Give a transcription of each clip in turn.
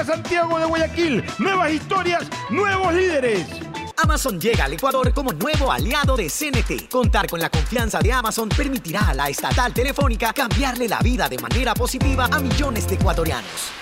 Santiago de Guayaquil. Nuevas historias, nuevos líderes. Amazon llega al Ecuador como nuevo aliado de CNT. Contar con la confianza de Amazon permitirá a la estatal telefónica cambiarle la vida de manera positiva a millones de ecuatorianos.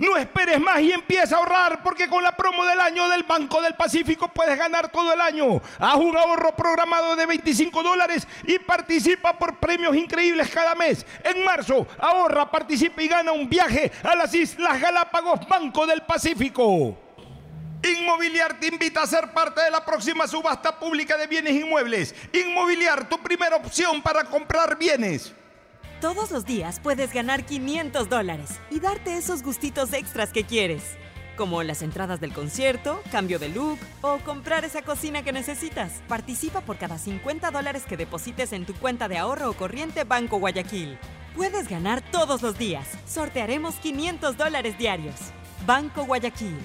No esperes más y empieza a ahorrar porque con la promo del año del Banco del Pacífico puedes ganar todo el año. Haz un ahorro programado de 25 dólares y participa por premios increíbles cada mes. En marzo, ahorra, participa y gana un viaje a las Islas Galápagos Banco del Pacífico. Inmobiliar te invita a ser parte de la próxima subasta pública de bienes inmuebles. Inmobiliar, tu primera opción para comprar bienes. Todos los días puedes ganar 500 dólares y darte esos gustitos extras que quieres, como las entradas del concierto, cambio de look o comprar esa cocina que necesitas. Participa por cada 50 dólares que deposites en tu cuenta de ahorro o corriente Banco Guayaquil. Puedes ganar todos los días. Sortearemos 500 dólares diarios. Banco Guayaquil.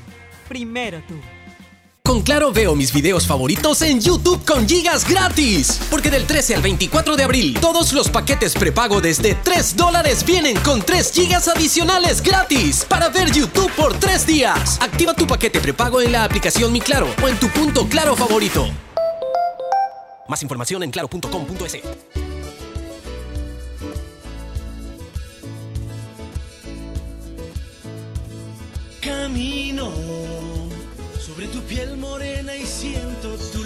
Primero tú. Con Claro veo mis videos favoritos en YouTube con gigas gratis. Porque del 13 al 24 de abril, todos los paquetes prepago desde 3 dólares vienen con 3 gigas adicionales gratis para ver YouTube por 3 días. Activa tu paquete prepago en la aplicación Mi Claro o en tu punto Claro favorito. Más información en claro.com.es. Camino sobre tu piel morena y siento tu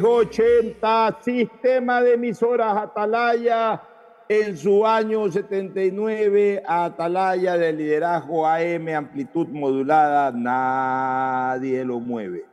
680, sistema de emisoras Atalaya en su año 79, Atalaya de liderazgo AM, amplitud modulada, nadie lo mueve.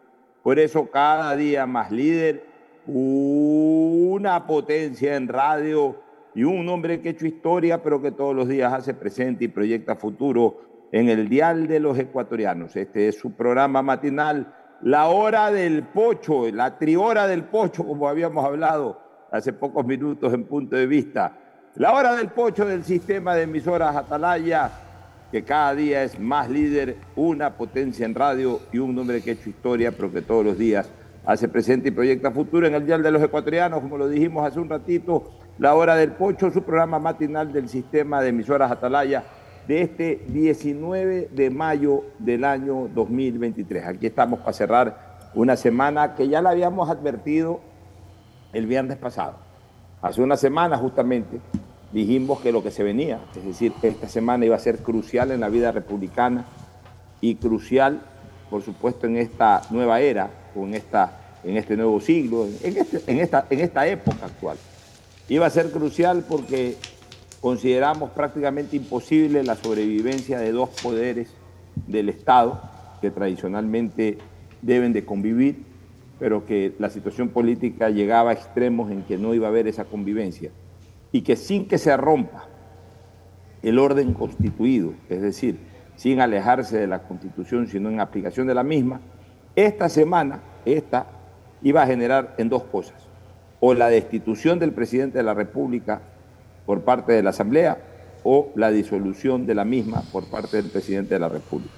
Por eso cada día más líder, una potencia en radio y un hombre que ha hecho historia, pero que todos los días hace presente y proyecta futuro en el dial de los ecuatorianos. Este es su programa matinal, La Hora del Pocho, la Trihora del Pocho, como habíamos hablado hace pocos minutos en punto de vista. La Hora del Pocho del sistema de emisoras Atalaya, que cada día es más líder, una potencia en radio y un hombre que ha hecho historia, pero que todos los días hace presente y proyecta futuro en el dial de los ecuatorianos, como lo dijimos hace un ratito, La Hora del Pocho, su programa matinal del sistema de emisoras Atalaya de este 19 de mayo del año 2023. Aquí estamos para cerrar una semana que ya la habíamos advertido el viernes pasado. Hace una semana justamente dijimos que lo que se venía, es decir, esta semana iba a ser crucial en la vida republicana y crucial, por supuesto, en esta nueva era en, esta, en este nuevo siglo, este, en, esta, en esta época actual. Iba a ser crucial porque consideramos prácticamente imposible la sobrevivencia de dos poderes del Estado que tradicionalmente deben de convivir, pero que la situación política llegaba a extremos en que no iba a haber esa convivencia. Y que sin que se rompa el orden constituido, es decir, sin alejarse de la Constitución, sino en aplicación de la misma, esta semana, esta, iba a generar en dos cosas, o la destitución del presidente de la República por parte de la Asamblea o la disolución de la misma por parte del presidente de la República.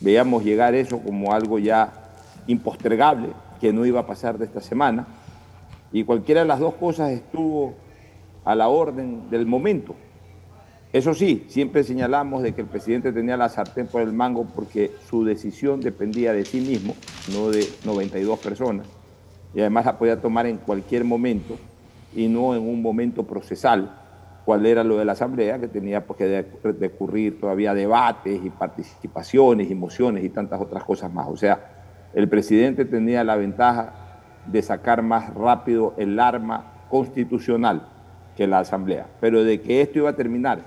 Veíamos llegar eso como algo ya impostergable, que no iba a pasar de esta semana, y cualquiera de las dos cosas estuvo a la orden del momento. Eso sí, siempre señalamos de que el presidente tenía la sartén por el mango porque su decisión dependía de sí mismo, no de 92 personas, y además la podía tomar en cualquier momento y no en un momento procesal, cuál era lo de la Asamblea, que tenía pues, que decurrir todavía debates y participaciones y mociones y tantas otras cosas más. O sea, el presidente tenía la ventaja de sacar más rápido el arma constitucional que la Asamblea, pero de que esto iba a terminar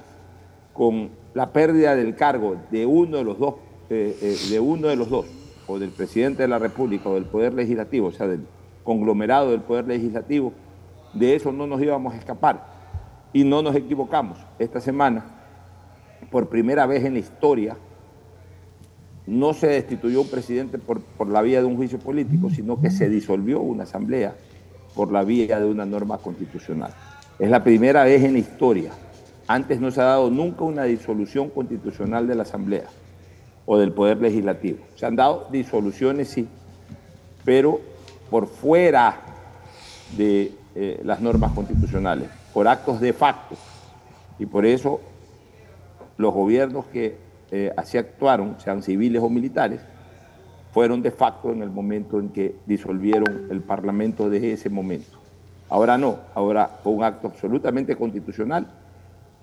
con la pérdida del cargo de uno de los dos, eh, eh, de uno de los dos, o del presidente de la República o del Poder Legislativo, o sea, del conglomerado del Poder Legislativo, de eso no nos íbamos a escapar. Y no nos equivocamos. Esta semana, por primera vez en la historia, no se destituyó un presidente por, por, la vía de un juicio político, sino que se disolvió una asamblea por la vía de una norma constitucional. Es la primera vez en la historia. Antes no se ha dado nunca una disolución constitucional de la asamblea o del poder legislativo. Se han dado disoluciones, sí, pero por fuera de eh, las normas constitucionales, por actos de facto. Y por eso los gobiernos que eh, así actuaron, sean civiles o militares, fueron de facto en el momento en que disolvieron el Parlamento de ese momento. Ahora no, ahora fue un acto absolutamente constitucional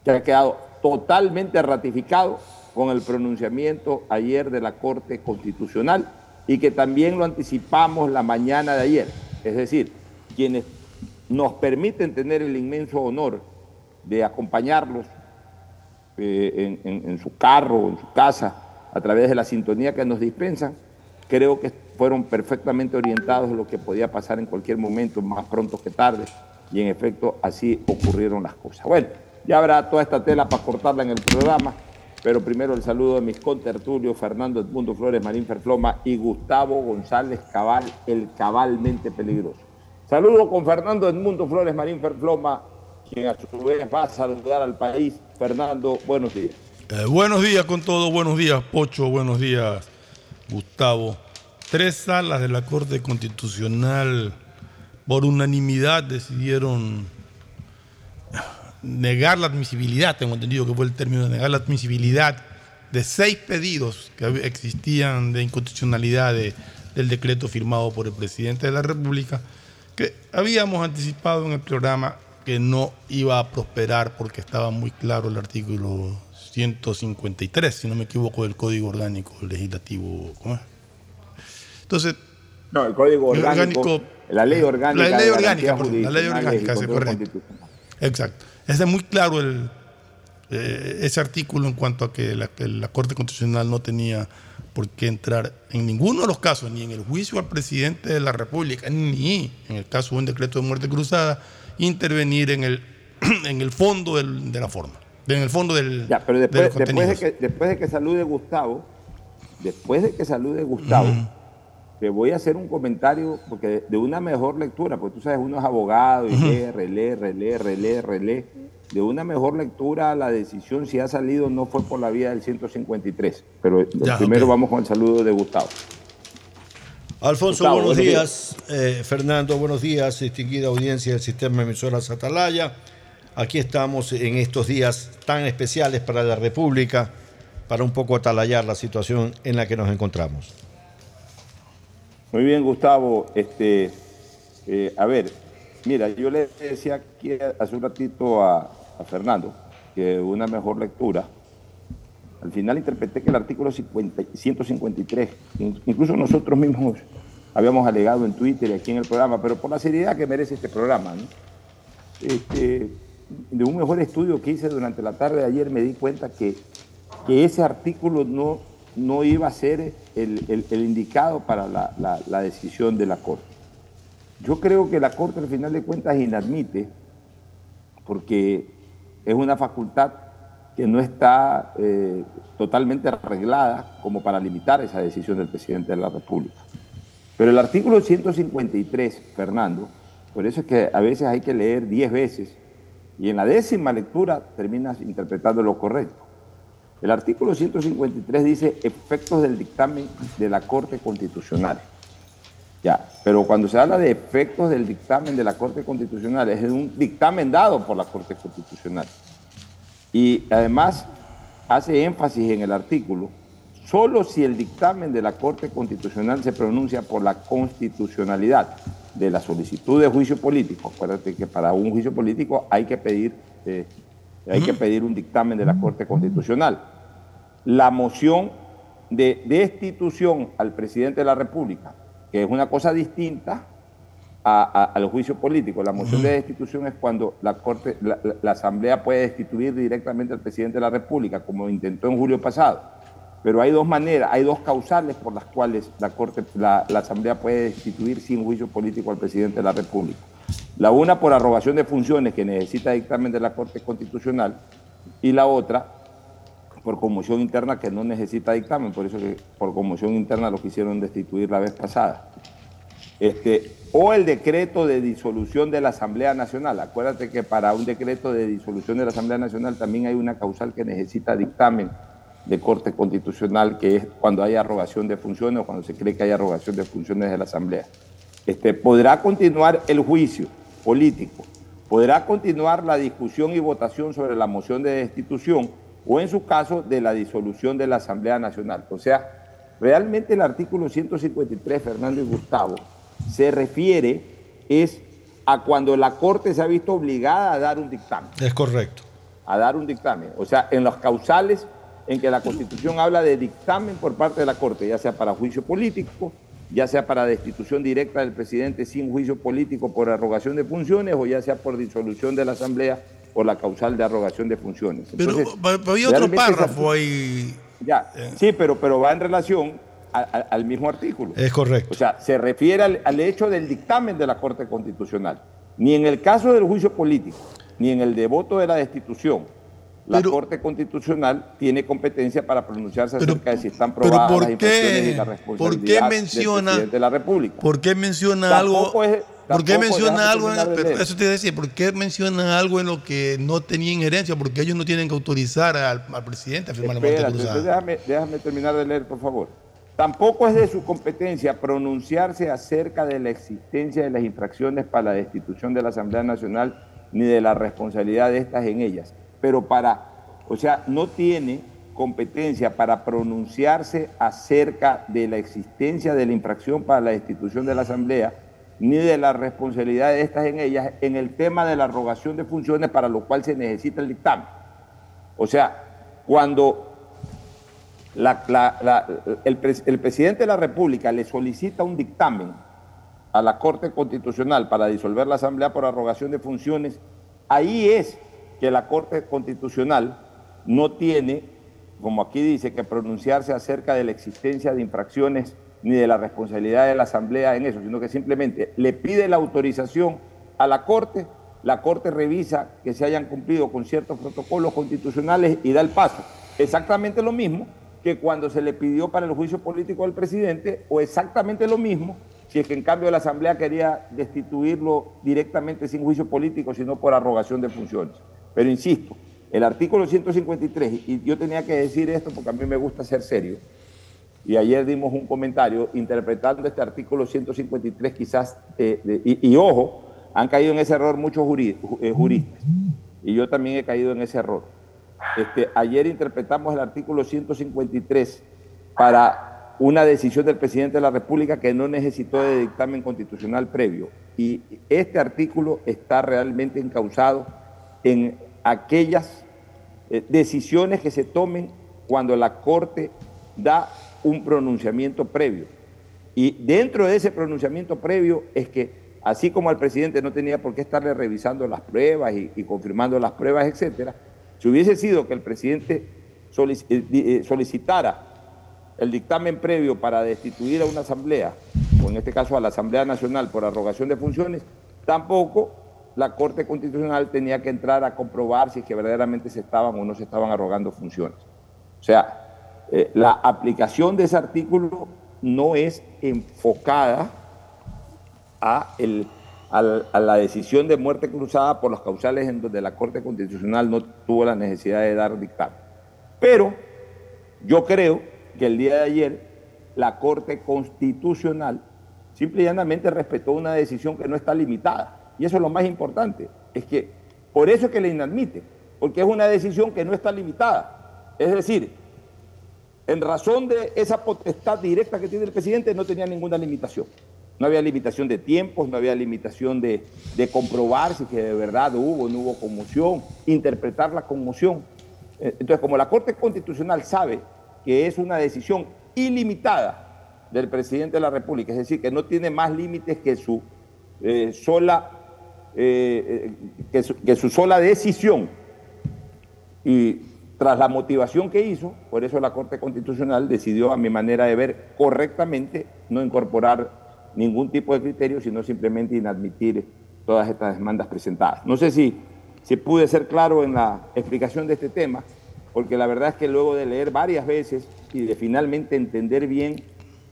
que ha quedado totalmente ratificado con el pronunciamiento ayer de la Corte Constitucional y que también lo anticipamos la mañana de ayer. Es decir, quienes nos permiten tener el inmenso honor de acompañarlos eh, en, su carro, en su casa, a través de la sintonía que nos dispensan, creo que fueron perfectamente orientados en lo que podía pasar en cualquier momento, más pronto que tarde, y en efecto así ocurrieron las cosas. Bueno, ya habrá toda esta tela para cortarla en el programa, pero primero el saludo de mis contertulios, Fernando Edmundo Flores, Marín Ferfloma y Gustavo González Cabal, el cabalmente peligroso. Saludo con Fernando Edmundo Flores, Marín Ferfloma, quien a su vez va a saludar al país. Fernando, buenos días. Eh, buenos días con todo, buenos días Pocho, buenos días Gustavo, tres salas de la Corte Constitucional por unanimidad decidieron negar la admisibilidad, tengo entendido que fue el término de negar la admisibilidad de seis pedidos que existían de inconstitucionalidad del decreto firmado por el presidente de la República, que habíamos anticipado en el programa que no iba a prosperar porque estaba muy claro el artículo 153, si no me equivoco, del Código Orgánico Legislativo. Entonces, no, el Código Orgánico, la Ley Orgánica. La Ley Orgánica, la Ley Orgánica, es correcto. Exacto. Es muy claro el, eh, ese artículo en cuanto a que la, la, Corte Constitucional no tenía por qué entrar en ninguno de los casos, ni en el juicio al presidente de la República, ni en el caso de un decreto de muerte cruzada, intervenir en el, en el fondo del, de la forma, en el fondo del. Ya, pero después, de, después de, que, después de que salude Gustavo, después de que salude Gustavo, te voy a hacer un comentario porque de una mejor lectura, porque tú sabes, uno es abogado y lee, relee, relee, relee, relee. De una mejor lectura, la decisión si ha salido no fue por la vía del 153. Pero primero vamos con el saludo de Gustavo. Alfonso, buenos días. Eh, Fernando, buenos días. Distinguida audiencia del sistema emisoras Atalaya. Aquí estamos en estos días tan especiales para la República para un poco atalayar la situación en la que nos encontramos. Muy bien, Gustavo. Este, eh, a ver, mira, yo le decía aquí hace un ratito a, Fernando que una mejor lectura. Al final interpreté que el artículo 153, incluso nosotros mismos habíamos alegado en Twitter y aquí en el programa, pero por la seriedad que merece este programa, este, de un mejor estudio que hice durante la tarde de ayer me di cuenta que, que ese artículo no no iba a ser el, indicado para la, decisión de la Corte. Yo creo que la Corte al final de cuentas inadmite, porque es una facultad que no está eh, totalmente arreglada como para limitar esa decisión del presidente de la República. Pero el artículo 153, Fernando, por eso es que a veces hay que leer diez veces y en la décima lectura terminas interpretando lo correcto. El artículo 153 dice efectos del dictamen de la Corte Constitucional. Ya, pero cuando se habla de efectos del dictamen de la Corte Constitucional, es un dictamen dado por la Corte Constitucional. Y además hace énfasis en el artículo, solo si el dictamen de la Corte Constitucional se pronuncia por la constitucionalidad de la solicitud de juicio político. Acuérdate que para un juicio político hay que pedir eh, hay que pedir un dictamen de la Corte Constitucional. La moción de destitución al presidente de la República, que es una cosa distinta al juicio político. La moción de destitución es cuando la, Corte, la, Asamblea puede destituir directamente al presidente de la República, como intentó en julio pasado. Pero hay dos maneras, hay dos causales por las cuales la, Corte, la Asamblea puede destituir sin juicio político al presidente de la República. La una por arrogación de funciones que necesita dictamen de la Corte Constitucional y la otra por conmoción interna que no necesita dictamen, por eso que por conmoción interna lo quisieron destituir la vez pasada. Este, o el decreto de disolución de la Asamblea Nacional. Acuérdate que para un decreto de disolución de la Asamblea Nacional también hay una causal que necesita dictamen de Corte Constitucional, que es cuando hay arrogación de funciones o cuando se cree que hay arrogación de funciones de la Asamblea. Este, podrá continuar el juicio político, podrá continuar la discusión y votación sobre la moción de destitución o en su caso de la disolución de la Asamblea Nacional. O sea, realmente el artículo 153, Fernando y Gustavo, se refiere es a cuando la Corte se ha visto obligada a dar un dictamen. Es correcto. A dar un dictamen. O sea, en los causales en que la Constitución habla de dictamen por parte de la Corte, ya sea para juicio político, ya sea para destitución directa del presidente sin juicio político por arrogación de funciones o ya sea por disolución de la Asamblea por la causal de arrogación de funciones. pero, había otro párrafo ahí. Ya, eh. sí, pero, pero va en relación al mismo artículo. Es correcto. O sea, se refiere al, al hecho del dictamen de la Corte Constitucional. Ni en el caso del juicio político, ni en el de voto de la destitución, la Corte Constitucional tiene competencia para pronunciarse acerca de si están probadas las infracciones y la responsabilidad ¿por qué menciona, del presidente de la República. ¿Por qué menciona algo? ¿Por qué menciona algo? En, eso te decía, ¿por qué menciona algo en lo que no tenía injerencia? Porque ellos no tienen que autorizar al, presidente a firmar la cruzada. Déjame, déjame terminar de leer, por favor. Tampoco es de su competencia pronunciarse acerca de la existencia de las infracciones para la destitución de la Asamblea Nacional ni de la responsabilidad de estas en ellas. Pero para, o sea, no tiene competencia para pronunciarse acerca de la existencia de la infracción para la destitución de la Asamblea ni de la responsabilidad de estas en ellas en el tema de la arrogación de funciones para lo cual se necesita el dictamen. O sea, cuando el, el presidente de la República le solicita un dictamen a la Corte Constitucional para disolver la Asamblea por arrogación de funciones, ahí es que la Corte Constitucional no tiene, como aquí dice, que pronunciarse acerca de la existencia de infracciones ni de la responsabilidad de la Asamblea en eso, sino que simplemente le pide la autorización a la Corte, la Corte revisa que se hayan cumplido con ciertos protocolos constitucionales y da el paso. Exactamente lo mismo que cuando se le pidió para el juicio político al presidente, o exactamente lo mismo si es que en cambio la Asamblea quería destituirlo directamente sin juicio político, sino por arrogación de funciones. Pero insisto, el artículo 153, y yo tenía que decir esto porque a mí me gusta ser serio, y ayer dimos un comentario interpretando este artículo 153 quizás, eh, y, ojo, han caído en ese error muchos eh, juristas, y yo también he caído en ese error. Este, ayer interpretamos el artículo 153 para una decisión del presidente de la República que no necesitó de dictamen constitucional previo. Y este artículo está realmente encausado en aquellas eh, decisiones que se tomen cuando la Corte da un pronunciamiento previo. Y dentro de ese pronunciamiento previo es que, así como al presidente no tenía por qué estarle revisando las pruebas y, confirmando las pruebas, etcétera, si hubiese sido que el presidente eh, eh, solicitara el dictamen previo para destituir a una asamblea, o en este caso a la Asamblea Nacional por arrogación de funciones, tampoco la Corte Constitucional tenía que entrar a comprobar si es que verdaderamente se estaban o no se estaban arrogando funciones. O sea, eh, la aplicación de ese artículo no es enfocada a, la decisión de muerte cruzada por las causales en donde la Corte Constitucional no tuvo la necesidad de dar dictamen. Pero yo creo que el día de ayer la Corte Constitucional simple y llanamente respetó una decisión que no está limitada. Y eso es lo más importante. Es que por eso es que le inadmite, porque es una decisión que no está limitada. Es decir, en razón de esa potestad directa que tiene el presidente, no tenía ninguna limitación. No había limitación de tiempos, no había limitación de, comprobar si que de verdad hubo o no hubo conmoción, interpretar la conmoción. Eh, entonces, como la Corte Constitucional sabe que es una decisión ilimitada del presidente de la República, es decir, que no tiene más límites que su eh, sola eh, que, que su sola decisión y tras la motivación que hizo, por eso la Corte Constitucional decidió, a mi manera de ver, correctamente no incorporar ningún tipo de criterio, sino simplemente inadmitir todas estas demandas presentadas. No sé si, si pude ser claro en la explicación de este tema, porque la verdad es que luego de leer varias veces y de finalmente entender bien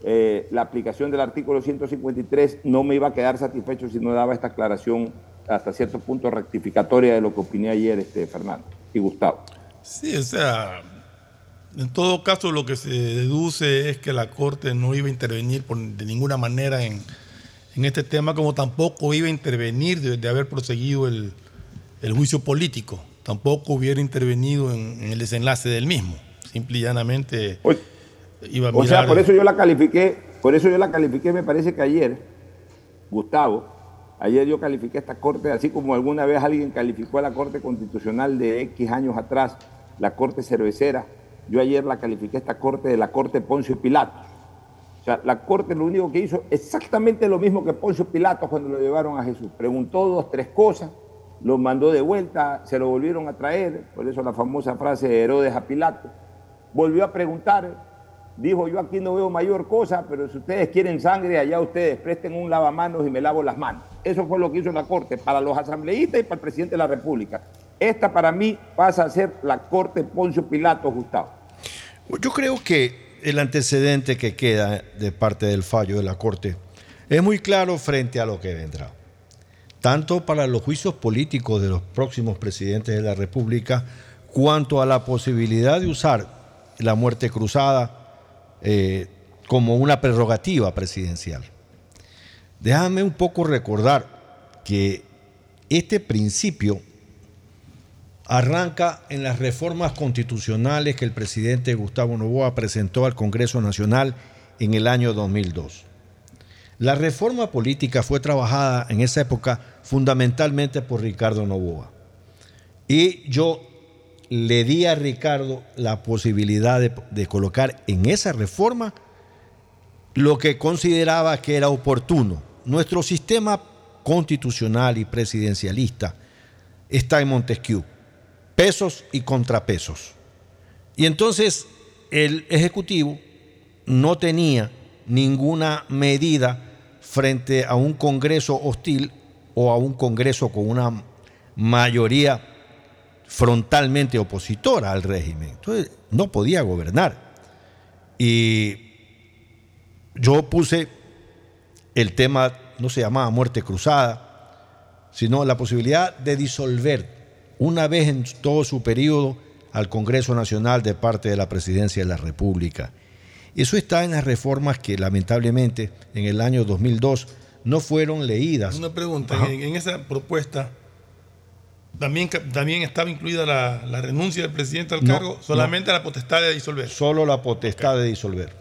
eh, la aplicación del artículo 153, no me iba a quedar satisfecho si no daba esta aclaración hasta cierto punto rectificatoria de lo que opiné ayer este, Fernando y Gustavo. Sí, o sea, en todo caso lo que se deduce es que la Corte no iba a intervenir de ninguna manera en, este tema, como tampoco iba a intervenir de, haber proseguido el, juicio político, tampoco hubiera intervenido en, el desenlace del mismo. Simple y llanamente iba a mirar... O sea, por eso yo la califiqué, por eso yo la califiqué, me parece que ayer, Gustavo, ayer yo califiqué esta Corte, así como alguna vez alguien calificó a la Corte Constitucional de X años atrás, la Corte Cervecera. Yo ayer la califiqué esta Corte de la Corte Poncio Pilato. O sea, la Corte lo único que hizo exactamente lo mismo que Poncio Pilato cuando lo llevaron a Jesús. Preguntó dos, tres cosas, lo mandó de vuelta, se lo volvieron a traer, por eso la famosa frase de Herodes a Pilato. Volvió a preguntar, dijo yo aquí no veo mayor cosa, pero si ustedes quieren sangre, allá ustedes presten un lavamanos y me lavo las manos. Eso fue lo que hizo la Corte para los asambleístas y para el presidente de la República. Esta para mí pasa a ser la Corte Poncio Pilato, Gustavo. Yo creo que el antecedente que queda de parte del fallo de la Corte es muy claro frente a lo que vendrá. Tanto para los juicios políticos de los próximos presidentes de la República, cuanto a la posibilidad de usar la muerte cruzada eh, como una prerrogativa presidencial. Déjame un poco recordar que este principio arranca en las reformas constitucionales que el presidente Gustavo Novoa presentó al Congreso Nacional en el año 2002. La reforma política fue trabajada en esa época fundamentalmente por Ricardo Novoa. Y yo le di a Ricardo la posibilidad de, de colocar en esa reforma lo que consideraba que era oportuno. Nuestro sistema constitucional y presidencialista está en Montesquieu, pesos y contrapesos. Y entonces el Ejecutivo no tenía ninguna medida frente a un Congreso hostil o a un Congreso con una mayoría frontalmente opositora al régimen. Entonces no podía gobernar. Y yo puse el tema, no se llamaba muerte cruzada, sino la posibilidad de disolver una vez en todo su periodo al Congreso Nacional de parte de la Presidencia de la República. Eso está en las reformas que lamentablemente en el año 2002 no fueron leídas. Una pregunta, en, en, esa propuesta también, también estaba incluida la, la renuncia del presidente al No, cargo, solamente la potestad de disolver. Solo la potestad de disolver.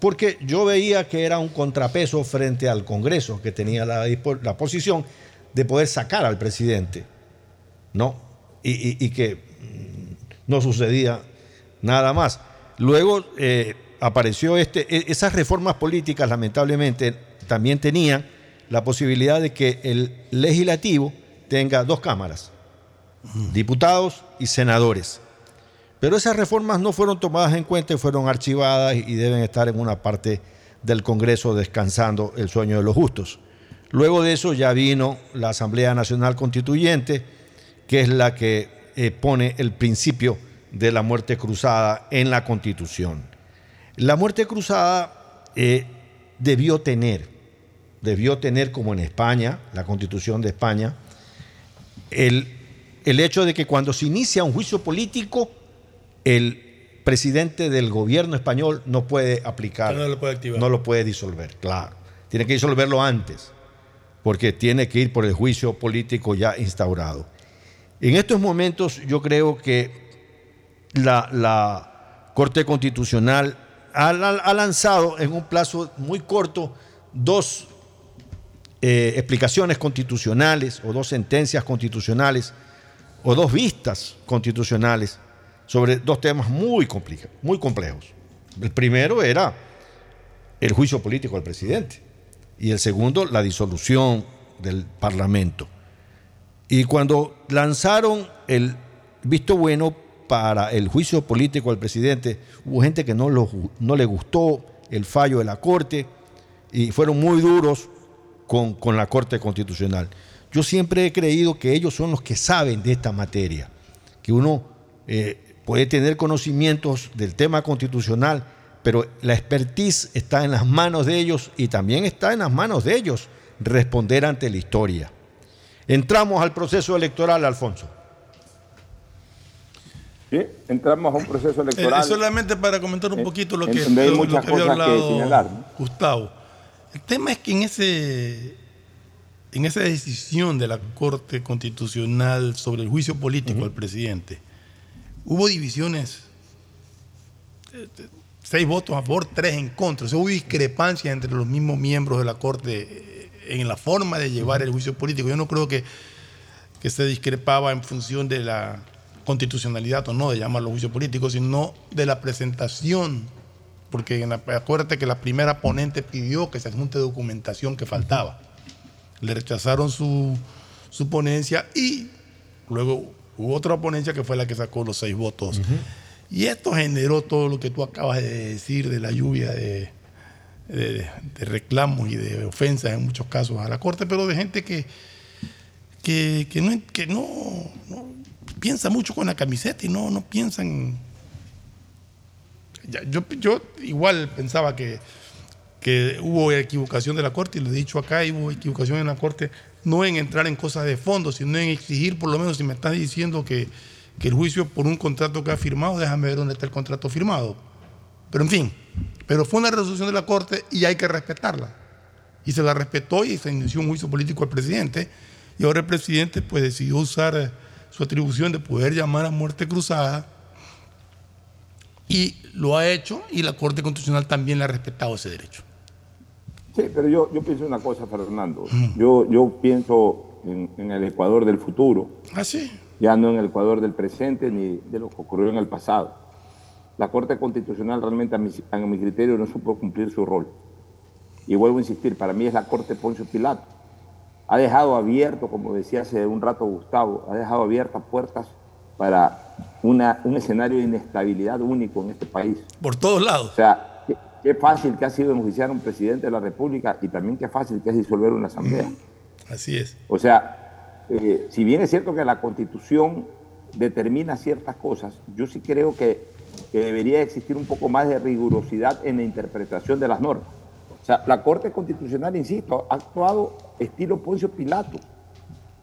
Porque yo veía que era un contrapeso frente al Congreso, que tenía la, la posición de poder sacar al presidente, ¿no? Y, y- y que mm, no sucedía nada más. Luego eh, apareció este, e- esas reformas políticas, lamentablemente, también tenían la posibilidad de que el legislativo tenga dos cámaras, diputados y senadores. Pero esas reformas no fueron tomadas en cuenta y fueron archivadas y deben estar en una parte del Congreso descansando el sueño de los justos. Luego de eso ya vino la Asamblea Nacional Constituyente, que es la que eh, pone el principio de la muerte cruzada en la Constitución. La muerte cruzada eh, debió tener, debió tener como en España, la Constitución de España, el, el hecho de que cuando se inicia un juicio político, el presidente del gobierno español no puede aplicar, No lo puede activar. no lo puede disolver, claro. Tiene que disolverlo antes, porque tiene que ir por el juicio político ya instaurado. En estos momentos yo creo que la, la Corte Constitucional ha, ha lanzado en un plazo muy corto dos eh, explicaciones constitucionales o dos sentencias constitucionales o dos vistas constitucionales sobre dos temas muy, muy complejos. El primero era el juicio político al presidente y el segundo la disolución del Parlamento. Y cuando lanzaron el visto bueno para el juicio político al presidente, hubo gente que no, le gustó el fallo de la Corte y fueron muy duros con la Corte Constitucional. Yo siempre he creído que ellos son los que saben de esta materia, que uno eh, puede tener conocimientos del tema constitucional, pero la expertise está en las manos de ellos y también está en las manos de ellos responder ante la historia. Entramos al proceso electoral, Alfonso. Sí, entramos a un proceso electoral. Eh, solamente para comentar un en- poquito lo que, lo- lo muchas que había cosas que hablado señalar, ¿no? Gustavo. El tema es que en ese en esa decisión de la Corte Constitucional sobre el juicio político al presidente, hubo divisiones, eh, eh, seis votos a favor, tres en contra. O sea, hubo discrepancias entre los mismos miembros de la Corte eh, en la forma de llevar el juicio político. Yo no creo que, que se discrepaba en función de la constitucionalidad o no de llamarlo juicio político, sino de la presentación. Porque en la- acuérdate que la primera ponente pidió que se adjunte documentación que faltaba. Le rechazaron su, su ponencia y luego hubo otra ponencia que fue la que sacó los seis votos. Y esto generó todo lo que tú acabas de decir de la lluvia de, de- de reclamos y de ofensas en muchos casos a la Corte, pero de gente que, que, que no, que no, no piensa mucho con la camiseta y no, no piensan. Yo, yo igual pensaba que, que hubo equivocación de la Corte, y lo he dicho acá, hubo equivocación en la Corte, no en entrar en cosas de fondo, sino en exigir, por lo menos, si me estás diciendo que, que el juicio por un contrato que ha firmado, déjame ver dónde está el contrato firmado. Pero en fin, Pero fue una resolución de la Corte y hay que respetarla. Y se la respetó y se inició un juicio político al presidente. Y ahora el presidente pues decidió usar eh, su atribución de poder llamar a muerte cruzada y lo ha hecho y la Corte Constitucional también le ha respetado ese derecho. Sí, pero yo, yo pienso una cosa, Fernando. Yo, yo pienso en, en el Ecuador del futuro. ¿Ah, sí? Ya no en el Ecuador del presente ni de lo que ocurrió en el pasado. La Corte Constitucional realmente, a mi, a mi criterio, no supo cumplir su rol. Y vuelvo a insistir, para mí es la Corte Poncio Pilato. Ha dejado abierto, como decía hace un rato Gustavo, ha dejado abiertas puertas para una, un escenario de inestabilidad único en este país. Por todos lados. O sea, qué, fácil que ha sido enjuiciar a un presidente de la República y también qué fácil que es disolver una asamblea. Así es. O sea, eh, si bien es cierto que la Constitución determina ciertas cosas, yo sí creo que, que debería existir un poco más de rigurosidad en la interpretación de las normas. O sea, la Corte Constitucional, insisto, ha actuado estilo Poncio Pilato,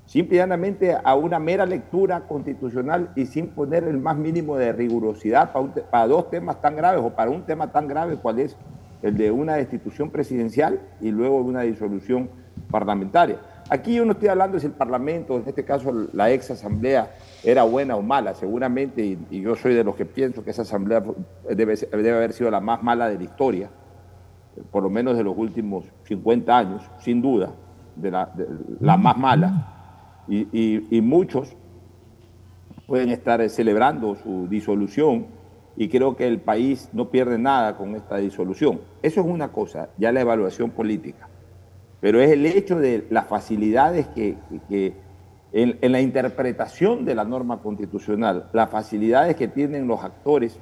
simple y llanamente a una mera lectura constitucional y sin poner el más mínimo de rigurosidad para, dos temas tan graves o para un tema tan grave cual es el de una destitución presidencial y luego una disolución parlamentaria. Aquí yo no estoy hablando si el Parlamento, en este caso la ex asamblea, era buena o mala, seguramente, y, yo soy de los que pienso que esa asamblea debe, haber sido la más mala de la historia, por lo menos de los últimos 50 años, sin duda, de la más mala. Y, muchos pueden estar eh, celebrando su disolución y creo que el país no pierde nada con esta disolución. Eso es una cosa, ya la evaluación política. Pero es el hecho de las facilidades que, en, la interpretación de la norma constitucional, las facilidades que tienen los actores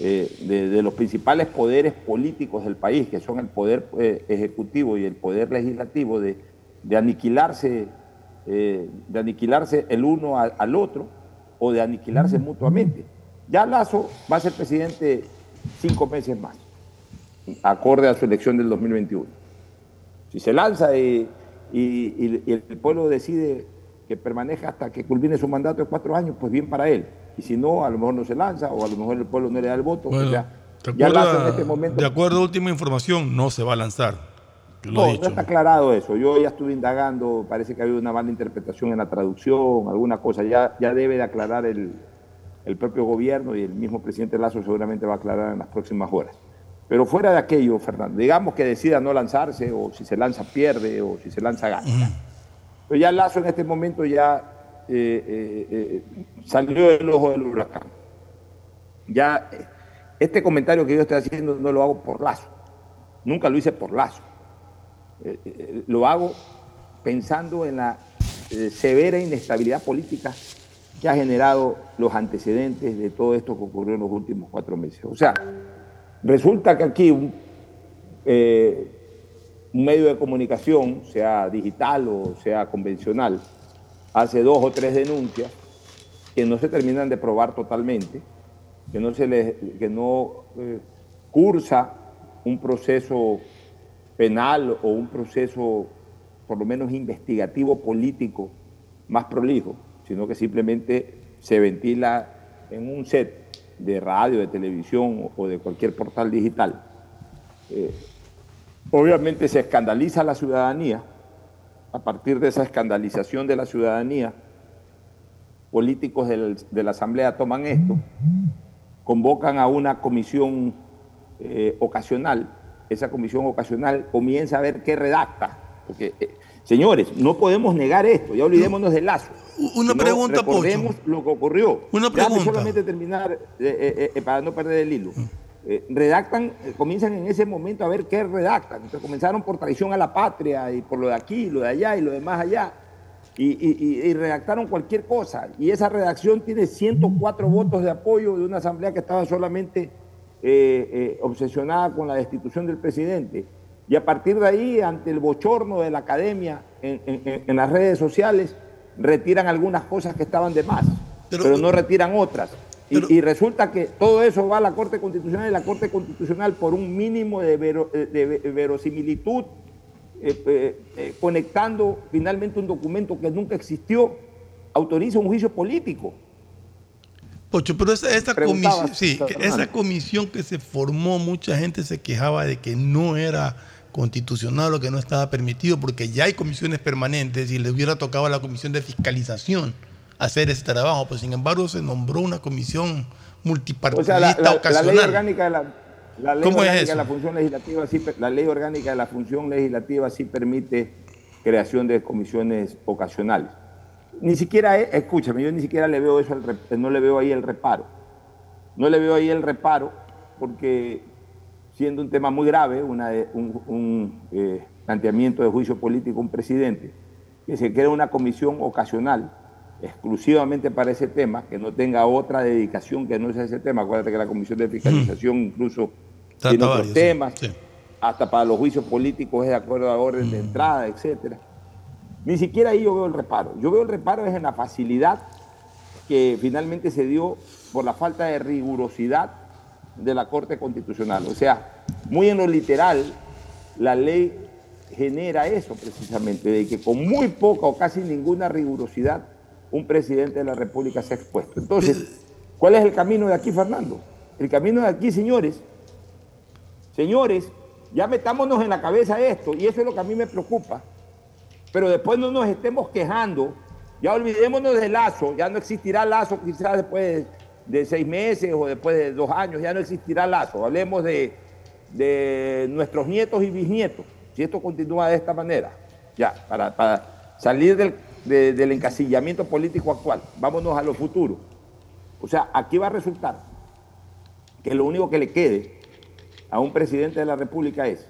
eh, de, los principales poderes políticos del país, que son el poder eh, ejecutivo y el poder legislativo, de aniquilarse, eh, de aniquilarse el uno al otro o de aniquilarse mutuamente. Ya Lazo va a ser presidente cinco meses más, acorde a su elección del 2021. Si se lanza y, y- y- y el pueblo decide que permanezca hasta que culmine su mandato de cuatro años, pues bien para él. Y si no, a lo mejor no se lanza o a lo mejor el pueblo no le da el voto. Bueno, o sea, ¿te ya? Lazo en este momento De acuerdo a última información, no se va a lanzar. No, he no dicho. está aclarado eso. Yo ya estuve indagando, parece que ha habido una mala interpretación en la traducción, alguna cosa. Ya, ya debe de aclarar el, el propio gobierno y el mismo presidente Lazo seguramente va a aclarar en las próximas horas. Pero fuera de aquello, Fernando, digamos que decida no lanzarse, o si se lanza pierde, o si se lanza gana. Pero ya Lazo en este momento ya eh, eh, eh, salió del ojo del huracán. Ya este comentario que yo estoy haciendo no lo hago por Lazo. Nunca lo hice por Lazo. Eh, eh, lo hago pensando en la eh, severa inestabilidad política que ha generado los antecedentes de todo esto que ocurrió en los últimos cuatro meses. O sea, resulta que aquí un, medio de comunicación, sea digital o sea convencional, hace dos o tres denuncias que no se terminan de probar totalmente, que no, se les, que no cursa un proceso penal o un proceso por lo menos investigativo político más prolijo, sino que simplemente se ventila en un set de radio, de televisión o de cualquier portal digital. Eh, obviamente se escandaliza la ciudadanía, a partir de esa escandalización de la ciudadanía, políticos del- de la Asamblea toman esto, convocan a una comisión eh, ocasional, esa comisión ocasional comienza a ver qué redacta, porque, eh, señores, no podemos negar esto, ya olvidémonos del lazo. Una pregunta, Pocho. recordemos lo que ocurrió. Una pregunta. solamente terminar, eh, eh, para no perder el hilo. Eh, redactan, comienzan en ese momento a ver qué redactan. Entonces comenzaron por traición a la patria y por lo de aquí, lo de allá y lo de más allá. Y, y- y- y redactaron cualquier cosa. Y esa redacción tiene 104 votos de apoyo de una asamblea que estaba solamente eh, eh, obsesionada con la destitución del presidente. Y a partir de ahí, ante el bochorno de la academia en, en- en las redes sociales, retiran algunas cosas que estaban de más, pero, no retiran otras. Y, y resulta que todo eso va a la Corte Constitucional y la Corte Constitucional por un mínimo de, vero- de- de verosimilitud, eh, eh, eh, conectando finalmente un documento que nunca existió, autoriza un juicio político. Pocho, pero esa, comisión, sí, esa comisión que se formó, mucha gente se quejaba de que no era constitucional o que no estaba permitido, porque ya hay comisiones permanentes y le hubiera tocado a la comisión de fiscalización hacer ese trabajo, pues sin embargo se nombró una comisión O multipartidista sea, la, la- la ley ocasional. orgánica de la, la ley ¿Cómo es orgánica eso? de la función legislativa sí, la ley orgánica de la función legislativa sí permite creación de comisiones ocasionales. Ni siquiera, es- escúchame, yo ni siquiera le veo eso, al no le veo ahí el reparo. No le veo ahí el reparo porque siendo un tema muy grave, una un, un, eh, planteamiento de juicio político un presidente, que se crea una comisión ocasional exclusivamente para ese tema, que no tenga otra dedicación que no sea ese tema. Acuérdate que la comisión de fiscalización incluso tiene otros varios, temas, sí. hasta para los juicios políticos es de acuerdo a orden de entrada, etcétera. Ni siquiera ahí yo veo el reparo. Yo veo el reparo es en la facilidad que finalmente se dio por la falta de rigurosidad de la Corte Constitucional. O sea, muy en lo literal, la ley genera eso precisamente, de que con muy poca o casi ninguna rigurosidad un presidente de la República se ha expuesto. Entonces, ¿cuál es el camino de aquí, Fernando? El camino de aquí, señores, señores, ya metámonos en la cabeza esto, y eso es lo que a mí me preocupa, pero después no nos estemos quejando, ya olvidémonos del lazo, ya no existirá lazo quizás después de, de seis meses o después de dos años, ya no existirá lazo, hablemos de, de nuestros nietos y bisnietos, si esto continúa de esta manera, ya, para, salir del, de- del encasillamiento político actual, vámonos a lo futuro. O sea, aquí va a resultar que lo único que le quede a un presidente de la República es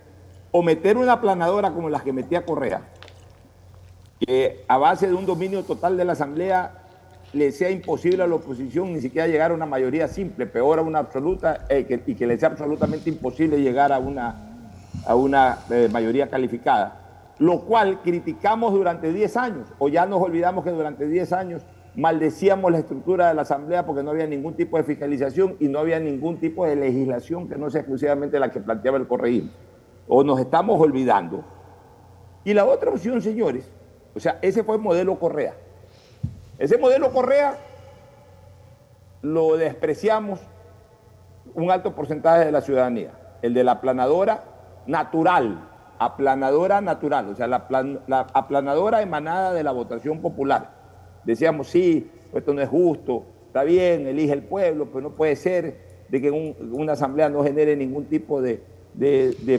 o meter una planadora como las que metía Correa, que a base de un dominio total de la Asamblea le sea imposible a la oposición ni siquiera llegar a una mayoría simple, peor a una absoluta, eh, y que le sea absolutamente imposible llegar a una, a una eh, mayoría calificada. Lo cual criticamos durante 10 años, o ya nos olvidamos que durante 10 años maldecíamos la estructura de la Asamblea porque no había ningún tipo de fiscalización y no había ningún tipo de legislación que no sea exclusivamente la que planteaba el correísmo. O nos estamos olvidando. Y la otra opción, señores, o sea, ese fue el modelo Correa. Ese modelo Correa lo despreciamos un alto porcentaje de la ciudadanía, el de la aplanadora natural, aplanadora natural, o sea, la, plan- la aplanadora emanada de la votación popular. Decíamos, sí, esto no es justo, está bien, elige el pueblo, pero no puede ser de que un- una asamblea no genere ningún tipo de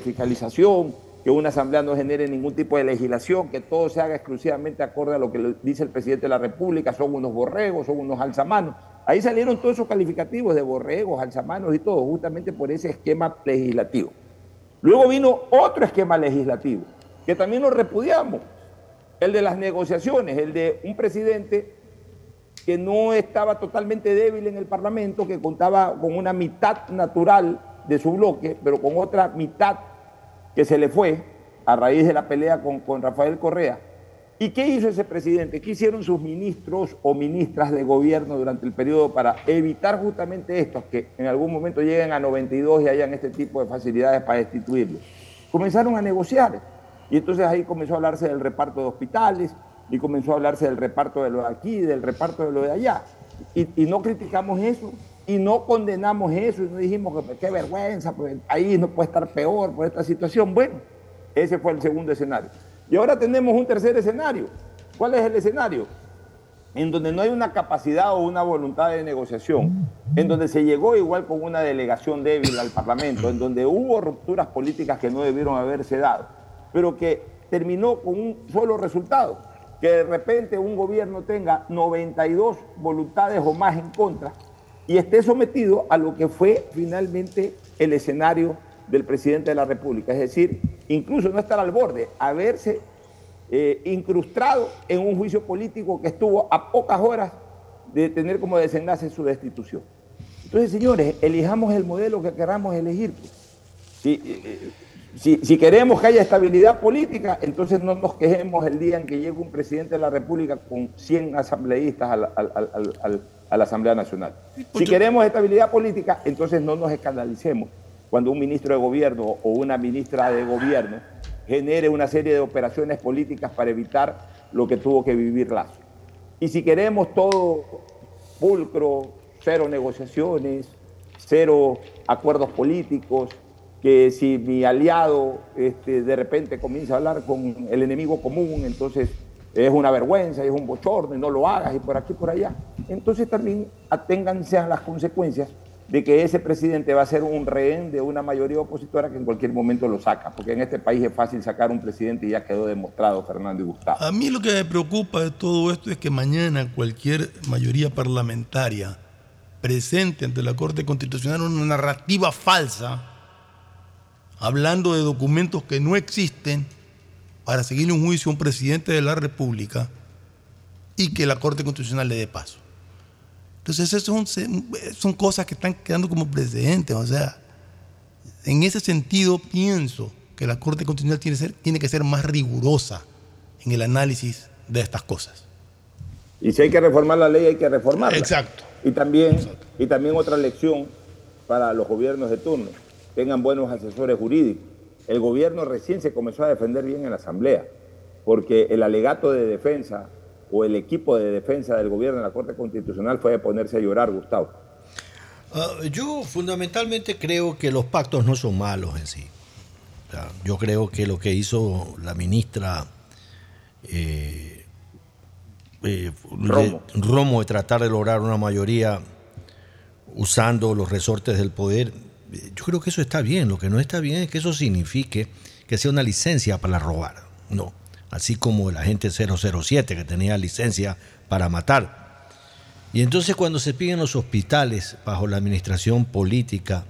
fiscalización, que una asamblea no genere ningún tipo de legislación, que todo se haga exclusivamente acorde a lo que dice el presidente de la República, son unos borregos, son unos alzamanos. Ahí salieron todos esos calificativos de borregos, alzamanos y todo, justamente por ese esquema legislativo. Luego vino otro esquema legislativo, que también lo repudiamos, el de las negociaciones, el de un presidente que no estaba totalmente débil en el Parlamento, que contaba con una mitad natural de su bloque, pero con otra mitad que se le fue a raíz de la pelea con, con Rafael Correa. ¿Y qué hizo ese presidente? ¿Qué hicieron sus ministros o ministras de gobierno durante el periodo para evitar justamente estos que en algún momento lleguen a 92 y hayan este tipo de facilidades para destituirlos? Comenzaron a negociar. Y entonces ahí comenzó a hablarse del reparto de hospitales y comenzó a hablarse del reparto de lo de aquí, del reparto de lo de allá. Y, y no criticamos eso y no condenamos eso y no dijimos que qué vergüenza, pues país no puede estar peor por esta situación. Bueno, ese fue el segundo escenario. Y ahora tenemos un tercer escenario. ¿Cuál es el escenario? En donde no hay una capacidad o una voluntad de negociación, en donde se llegó igual con una delegación débil al Parlamento, en donde hubo rupturas políticas que no debieron haberse dado, pero que terminó con un solo resultado, que de repente un gobierno tenga 92 voluntades o más en contra y esté sometido a lo que fue finalmente el escenario del presidente de la República. Es decir, incluso no estar al borde, haberse eh, incrustado en un juicio político que estuvo a pocas horas de tener como desenlace su destitución. Entonces, señores, elijamos el modelo que queramos elegir. Si, eh, queremos que haya estabilidad política, entonces no nos quejemos el día en que llegue un presidente de la República con 100 asambleístas al- a la Asamblea Nacional. Si queremos estabilidad política, entonces no nos escandalicemos cuando un ministro de gobierno o una ministra de gobierno genere una serie de operaciones políticas para evitar lo que tuvo que vivir Lazo. Y si queremos todo pulcro, cero negociaciones, cero acuerdos políticos, que si mi aliado este, de repente comienza a hablar con el enemigo común, entonces es una vergüenza, es un bochorno y no lo hagas y por aquí por allá. Entonces también aténganse a las consecuencias de que ese presidente va a ser un rehén de una mayoría opositora que en cualquier momento lo saca, porque en este país es fácil sacar un presidente y ya quedó demostrado Fernando y Gustavo. A mí lo que me preocupa de todo esto es que mañana cualquier mayoría parlamentaria presente ante la Corte Constitucional una narrativa falsa, hablando de documentos que no existen, para seguirle un juicio a un presidente de la República y que la Corte Constitucional le dé paso. Entonces, eso son, son cosas que están quedando como precedentes. O sea, en ese sentido pienso que la Corte Constitucional tiene, ser, tiene que ser más rigurosa en el análisis de estas cosas. Y si hay que reformar la ley, hay que reformarla. Exacto. Y también, y también otra lección para los gobiernos de turno. Tengan buenos asesores jurídicos el gobierno recién se comenzó a defender bien en la Asamblea, porque el alegato de defensa o el equipo de defensa del gobierno en la Corte Constitucional fue de ponerse a llorar, Gustavo. Ah, yo fundamentalmente creo que los pactos no son malos en sí. yo creo que lo que hizo la ministra eh, eh, Romo. Romo de tratar de lograr una mayoría usando los resortes del poder yo creo que eso está bien. Lo que no está bien es que eso signifique que sea una licencia para robar. No. Así como el agente 007 que tenía licencia para matar. Y entonces cuando se piden los hospitales bajo la administración política,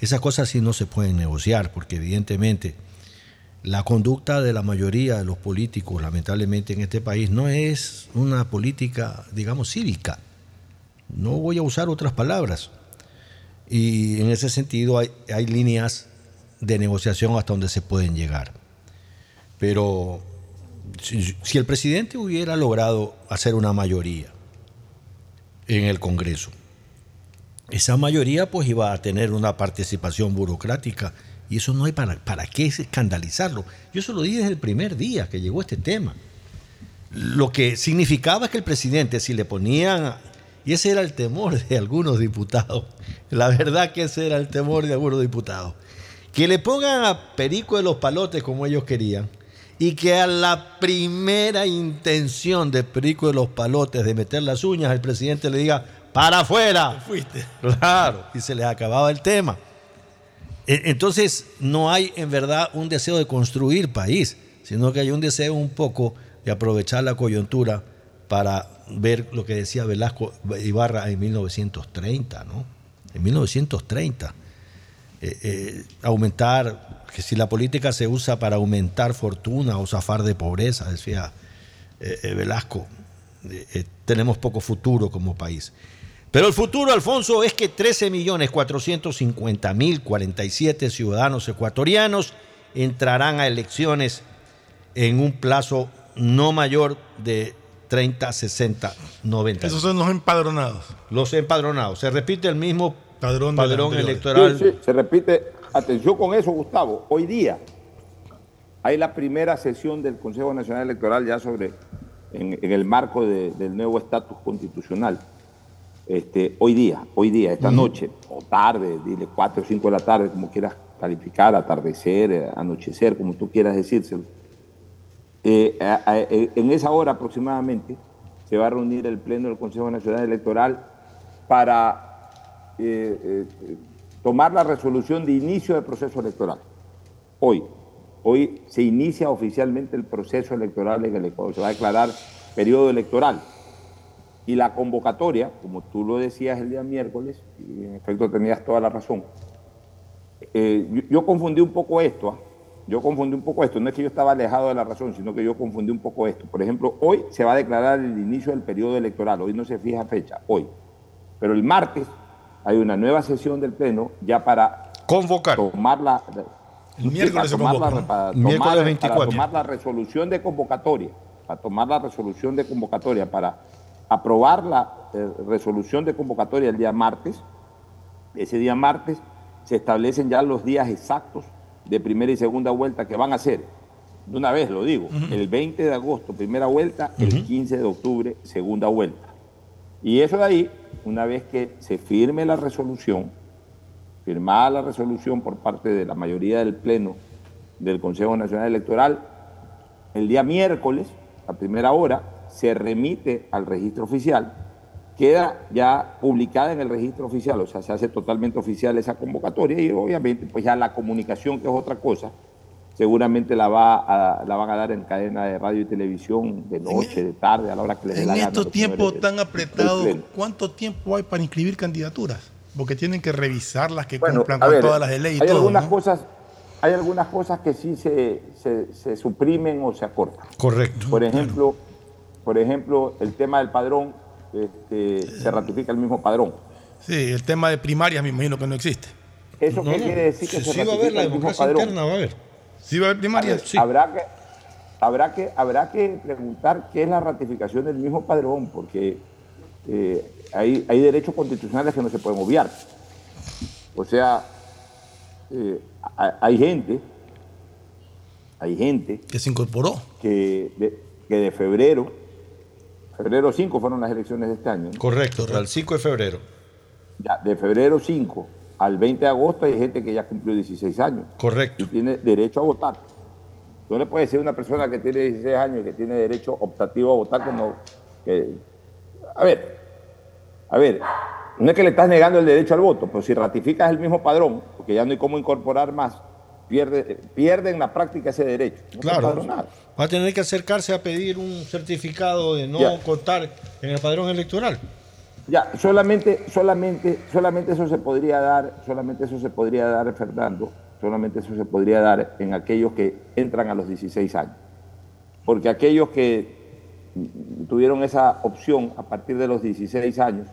esas cosas sí no se pueden negociar, porque evidentemente la conducta de la mayoría de los políticos, lamentablemente en este país, no es una política, digamos, cívica. No voy a usar otras palabras. Y en ese sentido hay, líneas de negociación hasta donde se pueden llegar. Pero si, el presidente hubiera logrado hacer una mayoría en el Congreso, esa mayoría pues iba a tener una participación burocrática y eso no hay para, para qué escandalizarlo. Yo eso lo dije desde el primer día que llegó este tema. Lo que significaba que el presidente, si le ponían y ese era el temor de algunos diputados. La verdad que ese era el temor de algunos diputados. Que le pongan a Perico de los Palotes como ellos querían y que a la primera intención de Perico de los Palotes de meter las uñas, el presidente le diga, para afuera. fuiste. Claro, y se les acababa el tema. E, entonces, no hay en verdad un deseo de construir país, sino que hay un deseo un poco de aprovechar la coyuntura para ver lo que decía Velasco Ibarra en 1930, ¿no? En 1930. Eh, eh, aumentar, que si la política se usa para aumentar fortuna o zafar de pobreza, decía eh, Velasco, tenemos poco futuro como país. Pero el futuro, Alfonso, es que 13.450.047 ciudadanos ecuatorianos entrarán a elecciones en un plazo no mayor de 30, 60, 90. Esos son los empadronados. Los empadronados. Se repite el mismo padrón, electoral. Sí, sí, se repite. Atención con eso, Gustavo. Hoy día hay la primera sesión del Consejo Nacional Electoral ya sobre, en, el marco del nuevo estatus constitucional. Este, hoy día, hoy día, esta noche, o tarde, dile 4 o 5 de la tarde, como quieras calificar, atardecer, anochecer, como tú quieras decírselo eh, eh, en esa hora aproximadamente se va a reunir el Pleno del Consejo Nacional Electoral para eh, tomar la resolución de inicio del proceso electoral. Hoy, hoy se inicia oficialmente el proceso electoral en el Ecuador, se va a declarar periodo electoral. Y la convocatoria, como tú lo decías el día miércoles, y en efecto tenías toda la razón, yo, confundí un poco esto. Yo confundí un poco esto, no es que yo estaba alejado de la razón, sino que yo confundí un poco esto. Por ejemplo, hoy se va a declarar el inicio del periodo electoral, hoy no se fija fecha, hoy. Pero el martes hay una nueva sesión del Pleno ya para convocar. Tomar la, el miércoles se convoca, para, tomar, para tomar la resolución de convocatoria, para tomar la resolución de convocatoria, para aprobar la eh, resolución de convocatoria el día martes. Ese día martes se establecen ya los días exactos de primera y segunda vuelta que van a ser, de una vez lo digo, el 20 de agosto primera vuelta, el 15 de octubre segunda vuelta. Y eso de ahí, una vez que se firme la resolución, firmada la resolución por parte de la mayoría del Pleno del Consejo Nacional Electoral, el día miércoles, a primera hora, se remite al registro oficial, queda ya publicada en el registro oficial, o sea, se hace totalmente oficial esa convocatoria y obviamente pues ya la comunicación, que es otra cosa, seguramente la, va a, la van a dar en cadena de radio y televisión de noche, de tarde, a la hora que les dé la En estos tiempos tan apretados. ¿cuánto tiempo hay para inscribir candidaturas? Porque tienen que revisar las que Bueno, cumplan con ver, todas las de ley y hay todo. algunas ¿no? cosas hay algunas cosas que sí se, se- se suprimen o se acortan. Correcto. Por ejemplo, por ejemplo, el tema del padrón este, se ratifica el mismo padrón. Sí, el tema de primarias me imagino que no existe. ¿Eso qué quiere decir que Sí, se sí va a haber ratifica la el mismo democracia padrón? interna, va a haber. Sí va a haber primarias, sí. habrá que habrá que habrá que preguntar qué es la ratificación del mismo padrón, porque eh, hay, hay derechos constitucionales que no se pueden obviar. O sea, eh, ha- hay gente, hay gente que se incorporó, que de, que de febrero, febrero 5 fueron las elecciones de este año, ¿no? Correcto, al 5 de febrero. Ya, de febrero 5 al 20 de agosto hay gente que ya cumplió 16 años. Correcto. Y tiene derecho a votar. No le puede decir a una persona que tiene 16 años y que tiene derecho optativo a votar como... que- a ver, a ver, no es que le estás negando el derecho al voto, pero si ratificas el mismo padrón, porque ya no hay cómo incorporar más, pierde, pierde en la práctica ese derecho. No Claro. Va a tener que acercarse a pedir un certificado de no Ya. contar en el padrón electoral. Ya, solamente, solamente, solamente eso se podría dar, solamente eso se podría dar, Fernando, solamente eso se podría dar en aquellos que entran a los 16 años. Porque aquellos que tuvieron esa opción a partir de los 16 años,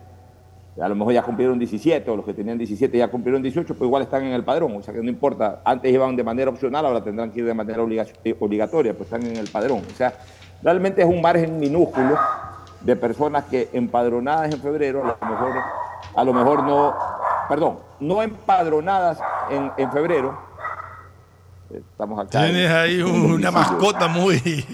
a lo mejor ya cumplieron 17, o los que tenían 17 ya cumplieron 18, pues igual están en el padrón. O sea que no importa, antes iban de manera opcional, ahora tendrán que ir de manera obliga- obligatoria, pues están en el padrón. O sea, realmente es un margen minúsculo de personas que empadronadas en febrero, a lo mejor, a lo mejor no, perdón, no empadronadas en, en febrero. Estamos acá. en- Tienes ahí un una mascota muy,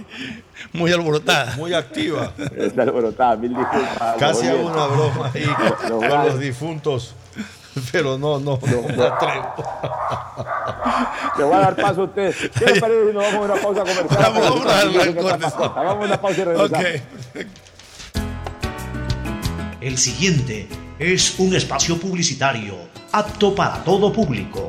muy alborotada. Muy activa. Está alborotada, mil disculpas. Casi hago una broma ahí Los con los difuntos, pero no, no, no me atrevo. Le voy a dar paso a usted. ¿Qué le parece si nos vamos a una pausa comercial? Vamos, vamos a dar. Hagamos una pausa y regresamos. El siguiente es un espacio publicitario apto para todo público.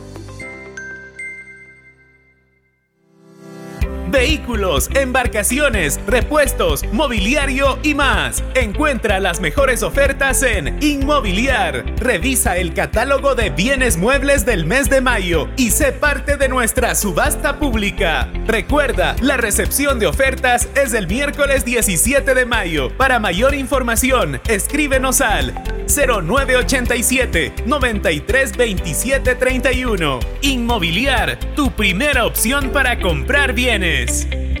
Vehículos, embarcaciones, repuestos, mobiliario y más. Encuentra las mejores ofertas en Inmobiliar. Revisa el catálogo de bienes muebles del mes de mayo y sé parte de nuestra subasta pública. Recuerda, la recepción de ofertas es el miércoles 17 de mayo. Para mayor información, escríbenos al 0987 93 27 31. Inmobiliar, tu primera opción para comprar bienes. minutes.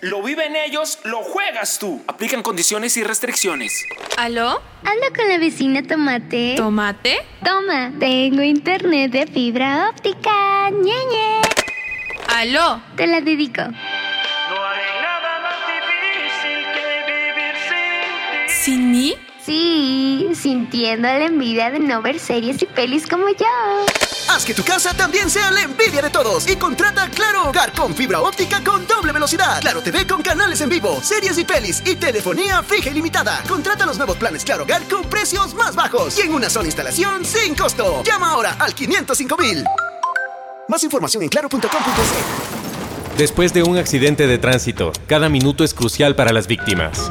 lo viven ellos, lo juegas tú. Aplican condiciones y restricciones. ¿Aló? Hablo con la vecina Tomate. ¿Tomate? Toma, tengo internet de fibra óptica. ñeñe. ¿Aló? Te la dedico. No hay nada más difícil que vivir sin ¿Sin mí? Sí, sintiendo la envidia de no ver series y pelis como yo. Haz que tu casa también sea la envidia de todos y contrata Claro Hogar con fibra óptica con doble velocidad. Claro TV con canales en vivo, series y pelis y telefonía fija ilimitada. Contrata los nuevos planes Claro Hogar con precios más bajos y en una sola instalación sin costo. Llama ahora al 505 mil. Más información en claro.com.es. Después de un accidente de tránsito, cada minuto es crucial para las víctimas.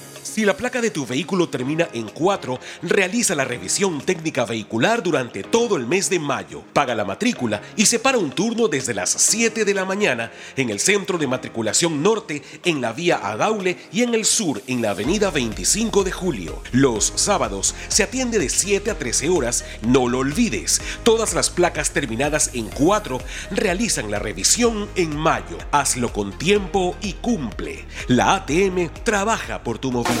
Si la placa de tu vehículo termina en 4, realiza la revisión técnica vehicular durante todo el mes de mayo. Paga la matrícula y separa un turno desde las 7 de la mañana en el Centro de Matriculación Norte, en la vía Adaule y en el sur, en la avenida 25 de Julio. Los sábados se atiende de 7 a 13 horas. No lo olvides, todas las placas terminadas en 4 realizan la revisión en mayo. Hazlo con tiempo y cumple. La ATM trabaja por tu movilidad.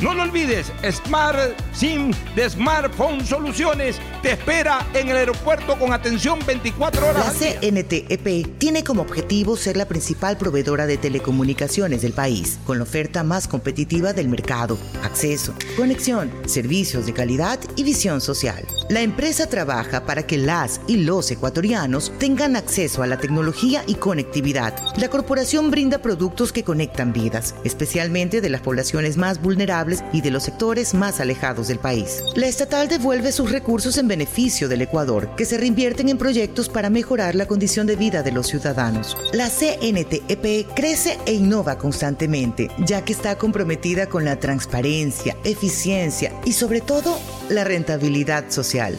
No lo olvides, Smart SIM de Smartphone Soluciones te espera en el aeropuerto con atención 24 horas. La CNTEP tiene como objetivo ser la principal proveedora de telecomunicaciones del país, con la oferta más competitiva del mercado, acceso, conexión, servicios de calidad y visión social. La empresa trabaja para que las y los ecuatorianos tengan acceso a la tecnología y conectividad. La corporación brinda productos que conectan vidas, especialmente de las poblaciones más vulnerables y de los sectores más alejados del país. La estatal devuelve sus recursos en beneficio del Ecuador, que se reinvierten en proyectos para mejorar la condición de vida de los ciudadanos. La CNTEP crece e innova constantemente, ya que está comprometida con la transparencia, eficiencia y sobre todo la rentabilidad social.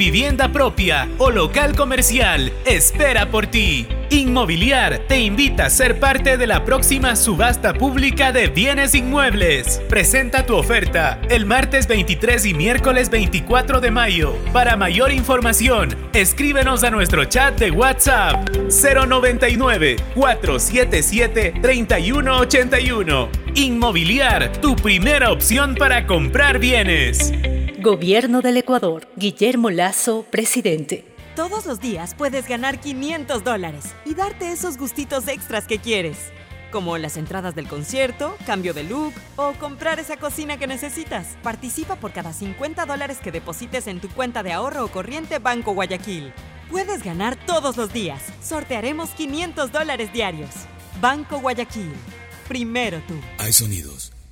Vivienda propia o local comercial espera por ti. Inmobiliar te invita a ser parte de la próxima subasta pública de bienes inmuebles. Presenta tu oferta el martes 23 y miércoles 24 de mayo. Para mayor información, escríbenos a nuestro chat de WhatsApp 099 477 3181. Inmobiliar, tu primera opción para comprar bienes. Gobierno del Ecuador. Guillermo Lazo, presidente. Todos los días puedes ganar 500 dólares y darte esos gustitos extras que quieres, como las entradas del concierto, cambio de look o comprar esa cocina que necesitas. Participa por cada 50 dólares que deposites en tu cuenta de ahorro o corriente Banco Guayaquil. Puedes ganar todos los días. Sortearemos 500 dólares diarios. Banco Guayaquil. Primero tú. Hay sonidos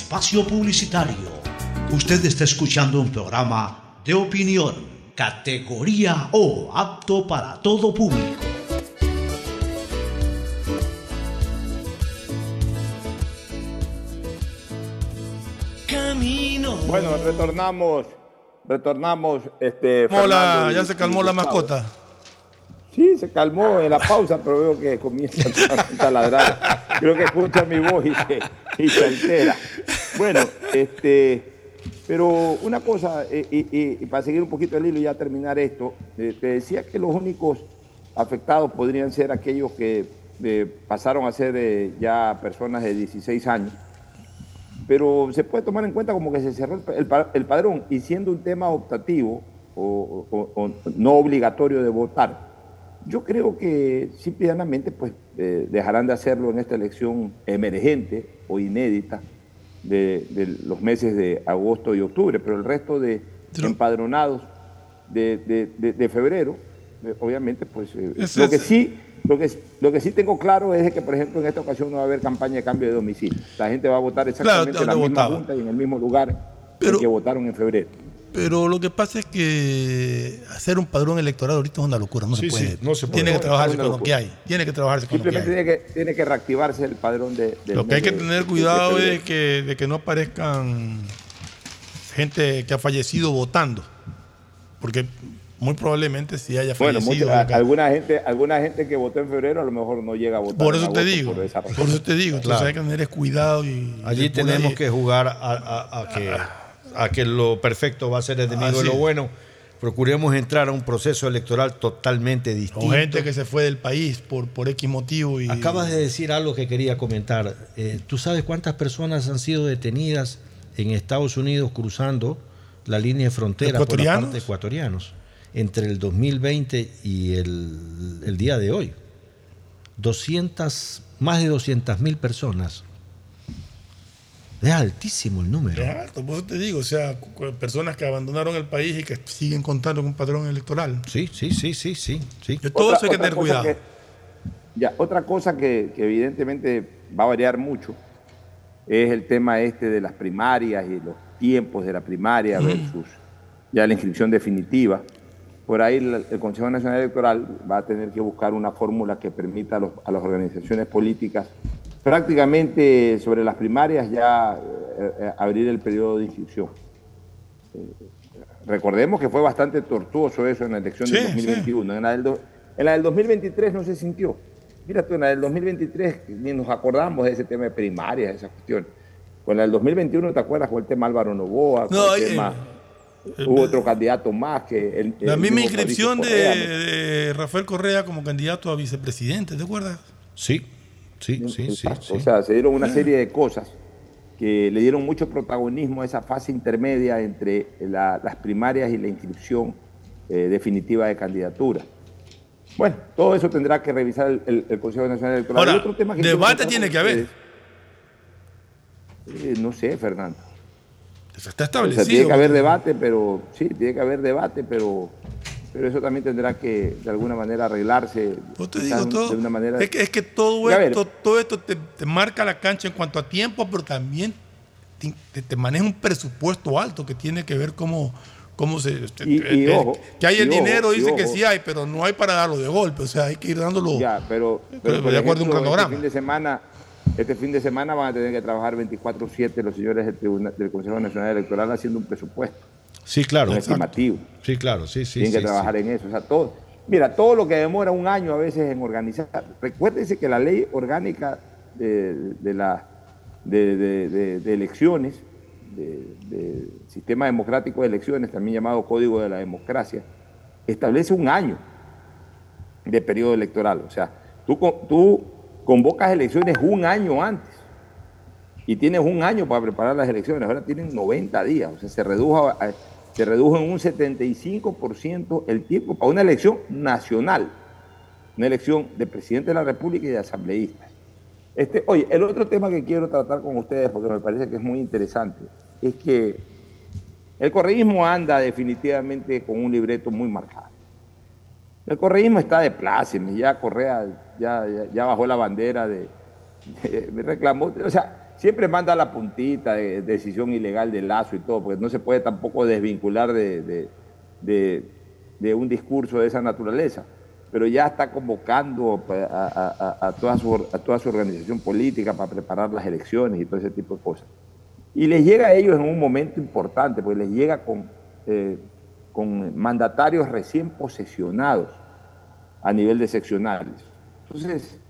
espacio publicitario. Usted está escuchando un programa de opinión, categoría O, apto para todo público. Camino. Bueno, retornamos, retornamos, este. Mola, ya se calmó la mascota. Sí, se calmó en la pausa, pero veo que comienza a taladrar. Creo que escucha mi voz y se, y se altera. Bueno, este, pero una cosa, eh, y, para seguir un poquito el hilo y ya terminar esto, eh, te decía que los únicos afectados podrían ser aquellos que eh, pasaron a ser eh, ya personas de 16 años pero se puede tomar en cuenta como que se cerró el, el pa- el padrón y siendo un tema optativo o no obligatorio de votar, yo creo que simplemente pues eh, dejarán de hacerlo en esta elección emergente o inédita de, de los meses de agosto y octubre, pero el resto de empadronados de, de- de- de febrero, eh, obviamente pues eh, Es lo que sí lo que, lo que sí tengo claro es que, por ejemplo, en esta ocasión no va a haber campaña de cambio de domicilio. La gente va a votar exactamente Claro, en la misma votaba. junta y en el mismo lugar en que votaron en febrero. Pero lo que pasa es que hacer un padrón electoral ahorita es una locura, no Sí, se puede. sí, no se puede. Tiene que trabajarse con lo que hay. Tiene que trabajarse con lo que Simplemente hay. tiene que, tiene que reactivarse el padrón de... del Lo que hay que tener de cuidado es que, de que no aparezcan gente que ha fallecido votando. Porque muy probablemente si haya Bueno, fallecido. mucha- alguna, gente, alguna gente que votó en febrero a lo mejor no llega a votar. por eso te digo. por. Por eso te digo. Entonces Claro. hay que tener cuidado y. Allí tenemos ahí- que jugar a, a- a que, a que lo perfecto va a ser enemigo de lo bueno. Procuremos entrar a un proceso electoral totalmente distinto. O gente que se fue del país por, por X motivo. Y, Acabas de decir algo que quería comentar. Eh, ¿Tú sabes cuántas personas han sido detenidas en Estados Unidos cruzando la línea de frontera por la parte de ecuatorianos entre el 2020 y el, el día de hoy? 200, más de 200 mil personas. Es altísimo el número. Es alto, por eso te digo, o sea, personas que abandonaron el país y que siguen contando con un padrón electoral. Sí, sí, sí, sí, sí. sí. De todo Otra- eso hay que tener cuidado. que- ya, otra cosa que, que evidentemente va a variar mucho es el tema este de las primarias y los tiempos de la primaria Mm. versus ya la inscripción definitiva. Por ahí el, el Consejo Nacional Electoral va a tener que buscar una fórmula que permita a, los- a las organizaciones políticas prácticamente sobre las primarias ya eh, eh, abrir el periodo de inscripción. Eh, recordemos que fue bastante tortuoso eso en la elección Sí, del 2021. En, la del do- en la del 2023 no se sintió. Mira tú, en la del 2023 ni nos acordamos de ese tema de primarias, de esa cuestión. Con la del 2021, ¿te acuerdas? Con el tema Álvaro Novoa, con No, el eh, tema hubo otro candidato más que el, La misma inscripción de, Fabricio Correa, ¿no? de Rafael Correa como candidato a vicepresidente, ¿te acuerdas? Sí, sí, sí, sí. O sea, se dieron una serie de cosas que le dieron mucho protagonismo a esa fase intermedia entre la- las primarias y la inscripción eh, definitiva de candidatura. Bueno, todo eso tendrá que revisar el, el- el Consejo Nacional Electoral. Ahora, Y otro tema que quiero debate tiene que haber. eh, no sé, Fernando. Está O establecido. sea, tiene que haber debate, pero sí, tiene que haber debate, pero, pero eso también tendrá que de alguna manera arreglarse. Pues te digo todo. de una manera. Es que, es que todo esto, todo esto te, te marca la cancha en cuanto a tiempo, pero también te, te- te maneja un presupuesto alto que tiene que ver cómo, cómo se. este, Y- y eh, ojo, que hay el y dinero, y dice que sí hay, pero no hay para darlo de golpe. O sea, hay que ir dándolo. Ya, pero, Pero pero de acuerdo a un ejemplo, cronograma. Este fin de semana, este fin de semana van a tener que trabajar 24/7 los señores del, Tribunal- del Consejo Nacional Electoral haciendo un presupuesto. Sí, claro. Un estimativo. Sí, claro, sí, sí. Tienen que trabajar sí. en eso. O sea, todo. Mira, todo lo que demora un año a veces en organizar. Recuérdense que la ley orgánica de, de la, de, de- de- elecciones, de- del sistema democrático de elecciones, también llamado Código de la Democracia, establece un año de periodo electoral. O sea, tú, tú convocas elecciones un año antes y tienes un año para preparar las elecciones. Ahora tienen 90 días. O sea, se redujo, a- a- se redujo en un 75% el tiempo para una elección nacional, una elección de presidente de la República y de asambleístas. Este, oye, el otro tema que quiero tratar con ustedes, porque me parece que es muy interesante, es que el correísmo anda definitivamente con un libreto muy marcado. El correísmo está de pláceme, ya Correa ya, ya, ya bajó la bandera de, de- me reclamó, o sea, siempre manda la puntita de decisión ilegal de Lazo y todo, porque no se puede tampoco desvincular de, de- un discurso de esa naturaleza, pero ya está convocando a toda su, a toda su organización política para preparar las elecciones y todo ese tipo de cosas. Y les llega a ellos en un momento importante, porque les llega con, eh, con mandatarios recién posesionados a nivel de seccionales. Entonces,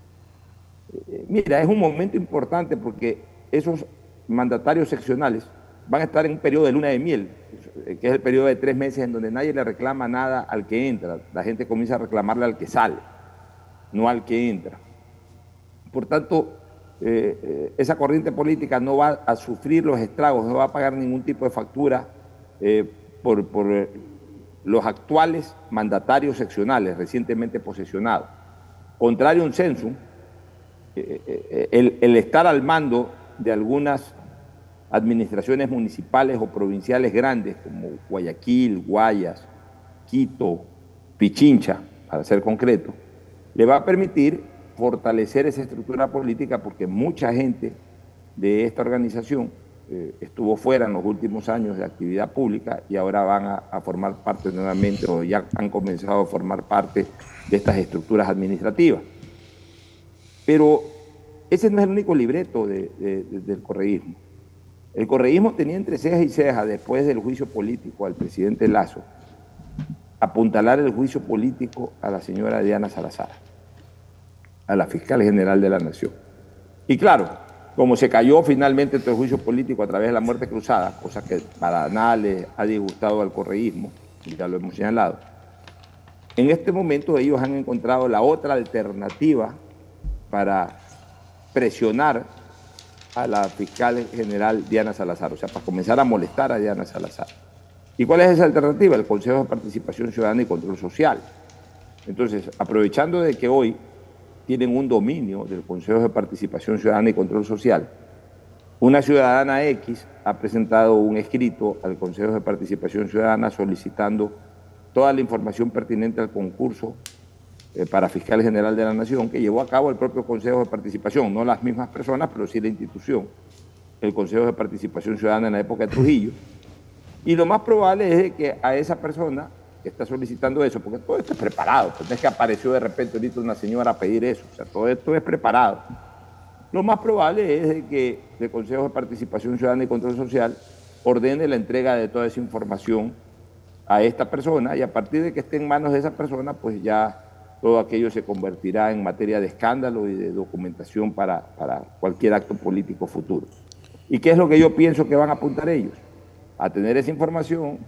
eh, mira, es un momento importante porque esos mandatarios seccionales van a estar en un periodo de luna de miel, eh, que es el periodo de tres meses en donde nadie le reclama nada al que entra. La gente comienza a reclamarle al que sale, no al que entra. Por tanto, eh, eh, esa corriente política no va a sufrir los estragos, no va a pagar ningún tipo de factura por, por, los actuales mandatarios seccionales recientemente posesionados. Contrario a un censo, el estar al mando de algunas administraciones municipales o provinciales grandes como Guayaquil, Guayas, Quito, Pichincha, para ser concreto, le va a permitir fortalecer esa estructura política porque mucha gente de esta organización eh, estuvo fuera en los últimos años de actividad pública y ahora van a, a formar parte nuevamente o ya han comenzado a formar parte de estas estructuras administrativas. Pero ese no es el único libreto de- de- de- del correísmo. El correísmo tenía entre cejas y cejas, después del juicio político al presidente Lazo, apuntalar el juicio político a la señora Diana Salazar, a la fiscal general de la Nación. Y claro, como se cayó finalmente todo el juicio político a través de la muerte cruzada, cosa que para nada le ha disgustado al correísmo, y ya lo hemos señalado, en este momento ellos han encontrado la otra alternativa para presionar a la fiscal general Diana Salazar, o sea, para comenzar a molestar a Diana Salazar. ¿Y cuál es esa alternativa? El Consejo de Participación Ciudadana y Control Social. Entonces, aprovechando de que hoy tienen un dominio del Consejo de Participación Ciudadana y Control Social, una ciudadana X ha presentado un escrito al Consejo de Participación Ciudadana solicitando toda la información pertinente al concurso para fiscal general de la Nación que llevó a cabo el propio Consejo de Participación, no las mismas personas, pero sí la institución, el Consejo de Participación Ciudadana en la época de Trujillo. Y lo más probable es que a esa persona que está solicitando eso, porque todo esto es preparado, pues no es que apareció de repente ahorita una señora a pedir eso, o sea, todo esto es preparado. Lo más probable es que el Consejo de Participación Ciudadana y Control Social ordene la entrega de toda esa información a esta persona y a partir de que esté en manos de esa persona, pues ya todo aquello se convertirá en materia de escándalo y de documentación para, para cualquier acto político futuro. ¿Y qué es lo que yo pienso que van a apuntar ellos? A tener esa información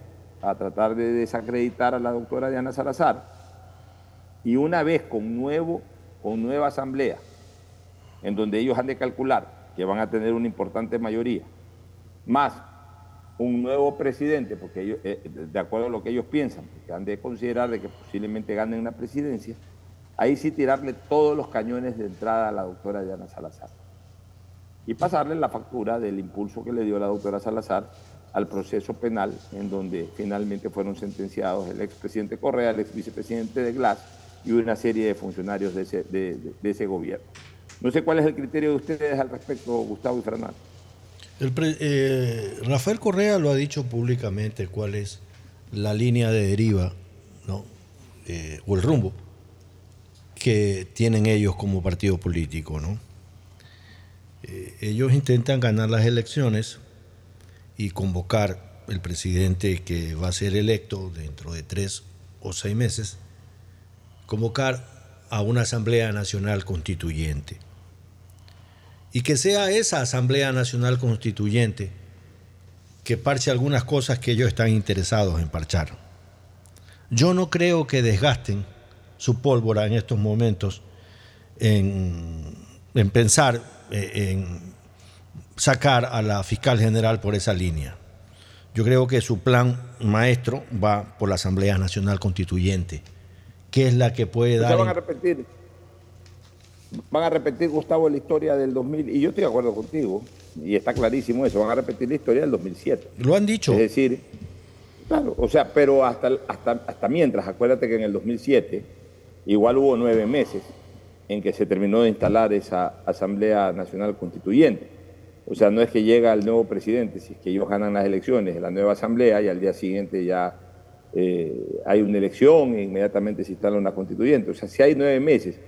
a tratar de desacreditar a la doctora Diana Salazar. Y una vez con, nuevo, con nueva asamblea, en donde ellos han de calcular que van a tener una importante mayoría, más un nuevo presidente, porque ellos, eh, de acuerdo a lo que ellos piensan, porque han de considerar de que posiblemente ganen la presidencia, ahí sí tirarle todos los cañones de entrada a la doctora Diana Salazar. Y pasarle la factura del impulso que le dio la doctora Salazar al proceso penal, en donde finalmente fueron sentenciados el expresidente Correa, el ex vicepresidente de Glass y una serie de funcionarios de ese, de, de ese gobierno. No sé cuál es el criterio de ustedes al respecto, Gustavo y Fernando. Eh, Rafael Correa lo ha dicho públicamente cuál es la línea de deriva ¿no? Eh, o el rumbo que tienen ellos como partido político. ¿no? Eh, ellos intentan ganar las elecciones y convocar el presidente que va a ser electo dentro de tres o seis meses, convocar a una Asamblea Nacional Constituyente y que sea esa Asamblea Nacional Constituyente que parche algunas cosas que ellos están interesados en parchar. Yo no creo que desgasten su pólvora en estos momentos en, pensar eh, en sacar a la fiscal general por esa línea. Yo creo que su plan maestro va por la Asamblea Nacional Constituyente, que es la que puede dar... van a repetir van a repetir, Gustavo, la historia del 2000, y yo estoy de acuerdo contigo, y está clarísimo eso, van a repetir la historia del 2007. Lo han dicho. Es decir, claro, o sea, pero hasta, hasta, hasta mientras, acuérdate que en el 2007 igual hubo nueve meses en que se terminó de instalar esa Asamblea Nacional Constituyente. O sea, no es que llega el nuevo presidente, si es que ellos ganan las elecciones, la nueva Asamblea, y al día siguiente ya eh, hay una elección e inmediatamente se instala una constituyente. O sea, si hay nueve meses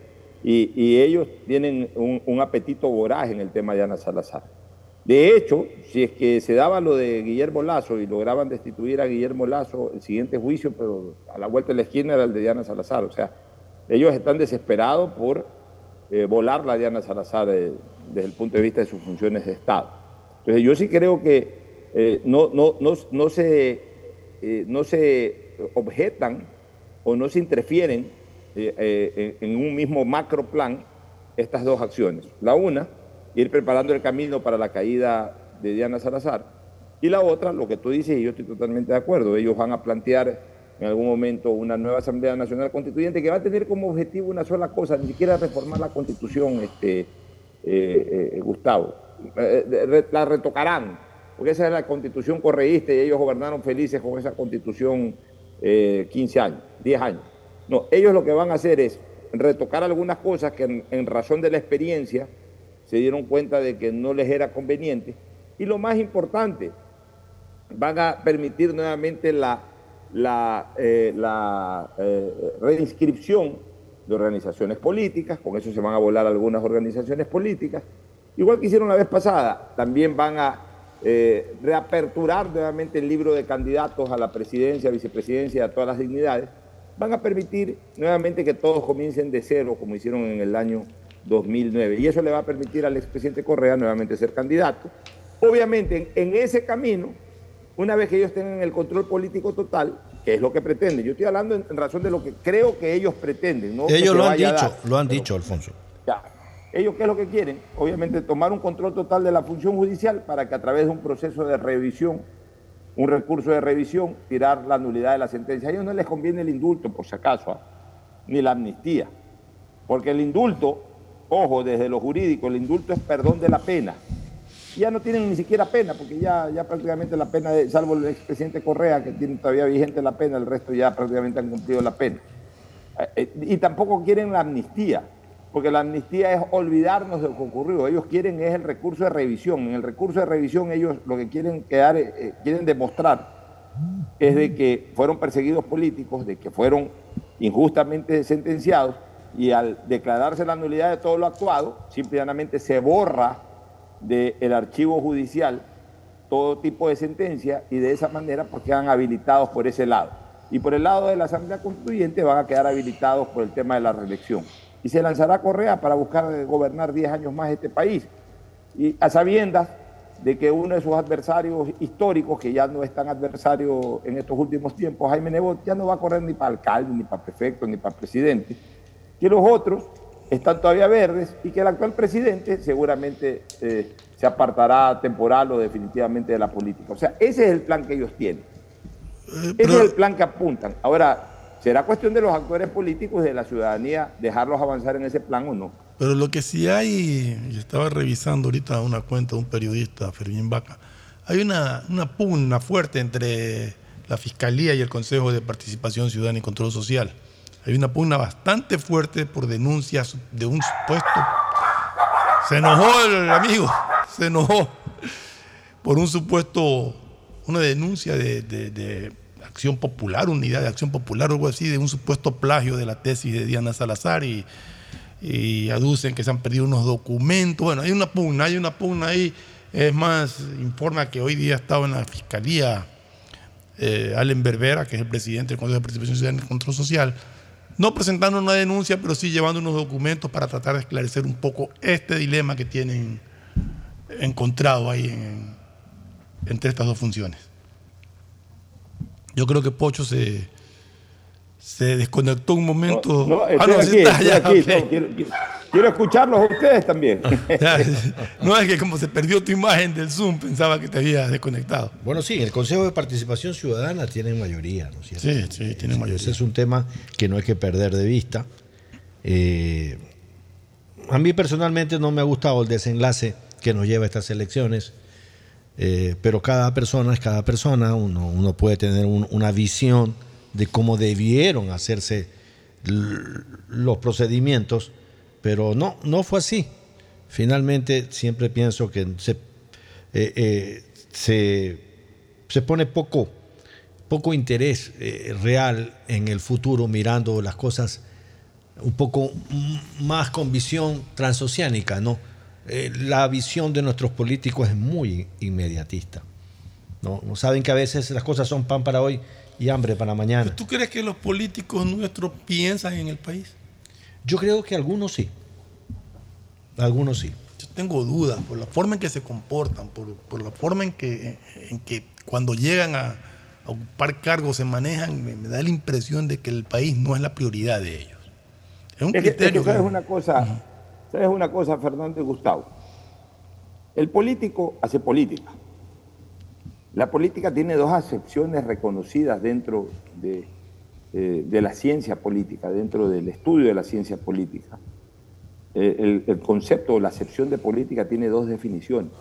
y, ellos tienen un, apetito voraz en el tema de Ana Salazar. De hecho, si es que se daba lo de Guillermo Lazo y lograban destituir a Guillermo Lazo, el siguiente juicio, pero a la vuelta de la esquina era el de Diana Salazar. O sea, ellos están desesperados por eh, volar la Diana Salazar eh, desde el punto de vista de sus funciones de Estado. Entonces, yo sí creo que eh, no, no, no, no, se, no se objetan o no se interfieren eh, eh, en un mismo macro plan estas dos acciones. La una, ir preparando el camino para la caída de Diana Salazar. Y la otra, lo que tú dices, y yo estoy totalmente de acuerdo, ellos van a plantear en algún momento una nueva Asamblea Nacional Constituyente que va a tener como objetivo una sola cosa, ni siquiera reformar la Constitución, este, eh, Gustavo. la retocarán, porque esa es la Constitución correísta y ellos gobernaron felices con esa Constitución 15 años, 10 años. No, ellos lo que van a hacer es retocar algunas cosas que en, razón de la experiencia se dieron cuenta de que no les era conveniente. Y lo más importante, van a permitir nuevamente la, la, eh, la eh, reinscripción de organizaciones políticas, con eso se van a volar algunas organizaciones políticas. Igual que hicieron la vez pasada, también van a eh, reaperturar nuevamente el libro de candidatos a la presidencia, vicepresidencia, a todas las dignidades van a permitir nuevamente que todos comiencen de cero, como hicieron en el año 2009. Y eso le va a permitir al expresidente Correa nuevamente ser candidato. Obviamente, en, ese camino, una vez que ellos tengan el control político total, que es lo que pretenden, yo estoy hablando en, razón de lo que creo que ellos pretenden. ¿no? Ellos lo han dicho, lo han dicho, Alfonso. Ya. Ellos qué es lo que quieren? Obviamente tomar un control total de la función judicial para que a través de un proceso de revisión un recurso de revisión, tirar la nulidad de la sentencia. A ellos no les conviene el indulto, por si acaso, ¿ah? ni la amnistía. Porque el indulto, ojo, desde lo jurídico, el indulto es perdón de la pena. Ya no tienen ni siquiera pena, porque ya, ya prácticamente la pena, salvo el expresidente Correa, que tiene todavía vigente la pena, el resto ya prácticamente han cumplido la pena. Eh, eh, y tampoco quieren la amnistía porque la amnistía es olvidarnos de lo que ocurrió. Ellos quieren es el recurso de revisión. En el recurso de revisión ellos lo que quieren quedar, eh, quieren demostrar es de que fueron perseguidos políticos, de que fueron injustamente sentenciados y al declararse la nulidad de todo lo actuado, simplemente se borra del archivo judicial todo tipo de sentencia y de esa manera pues quedan habilitados por ese lado. Y por el lado de la Asamblea Constituyente van a quedar habilitados por el tema de la reelección y se lanzará Correa para buscar gobernar 10 años más este país. Y a sabiendas de que uno de sus adversarios históricos, que ya no es tan adversario en estos últimos tiempos, Jaime Nebot, ya no va a correr ni para alcalde, ni para prefecto, ni para presidente, que los otros están todavía verdes y que el actual presidente seguramente eh, se apartará temporal o definitivamente de la política. O sea, ese es el plan que ellos tienen. Eh, Ese es el plan que apuntan. Ahora, será cuestión de los actores políticos y de la ciudadanía dejarlos avanzar en ese plan o no. Pero lo que sí hay, y estaba revisando ahorita una cuenta de un periodista, Fermín Vaca, hay una, una pugna fuerte entre la Fiscalía y el Consejo de Participación Ciudadana y Control Social. Hay una pugna bastante fuerte por denuncias de un supuesto... Se enojó el amigo, se enojó por un supuesto, una denuncia de, de- de acción popular, unidad de acción popular algo así, de un supuesto plagio de la tesis de Diana Salazar y, aducen que se han perdido unos documentos. Bueno, hay una pugna, hay una pugna ahí. Es más, informa que hoy día estaba en la fiscalía eh, Allen Berbera, que es el presidente del Consejo de Participación Ciudadana y Control Social, no presentando una denuncia, pero sí llevando unos documentos para tratar de esclarecer un poco este dilema que tienen encontrado ahí en- entre estas dos funciones. Yo creo que Pocho se, se desconectó un momento. No, Ah, estoy no, aquí, sí está estoy allá, aquí, ok. no, quiero, escucharlos a ustedes también. Ya, No es que como se perdió tu imagen del Zoom, pensaba que te habías desconectado. Bueno, sí, el Consejo de Participación Ciudadana tiene mayoría, ¿no es cierto? Sí, sí, tiene mayoría. Ese es un tema que no hay que perder de vista. Eh, a mí personalmente no me ha gustado el desenlace que nos lleva a estas elecciones, eh, pero cada persona es cada persona, uno, uno puede tener un- una visión de cómo debieron hacerse los procedimientos, pero no, no fue así. Finalmente siempre pienso que se, eh, eh, se, se pone poco, poco interés real en el futuro mirando las cosas un poco más con visión transoceánica, ¿no? Eh, la visión de nuestros políticos es muy inmediatista. ¿no? ¿no? Saben que a veces las cosas son pan para hoy y hambre para mañana. ¿Tú crees que los políticos nuestros piensan en el país? Yo creo que algunos sí. Algunos sí. Yo tengo dudas por la forma en que se comportan, por, por la forma en que, en que cuando llegan a, a ocupar cargos se manejan, me, me da la impresión de que el país no es la prioridad de ellos. Es un Es que- es que criterio. que- sabes una cosa, sabes una cosa, Fernando y Gustavo. El político hace política. La política tiene dos acepciones reconocidas dentro de, eh, la ciencia política, dentro del estudio de la ciencia política. Eh, el, el concepto o la acepción de política tiene dos definiciones.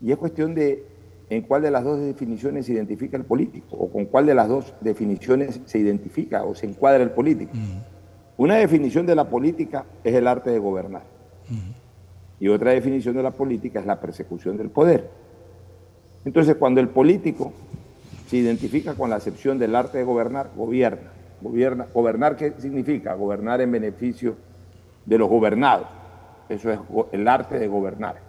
Y es cuestión de en cuál de las dos definiciones se identifica el político o con cuál de las dos definiciones se identifica o se encuadra el político. Una definición de la política es el arte de gobernar. Y otra definición de la política es la persecución del poder. Entonces, cuando el político se identifica con la acepción del arte de gobernar, gobierna. gobierna. ¿Gobernar qué significa? Gobernar en beneficio de los gobernados. Eso es el arte de gobernar.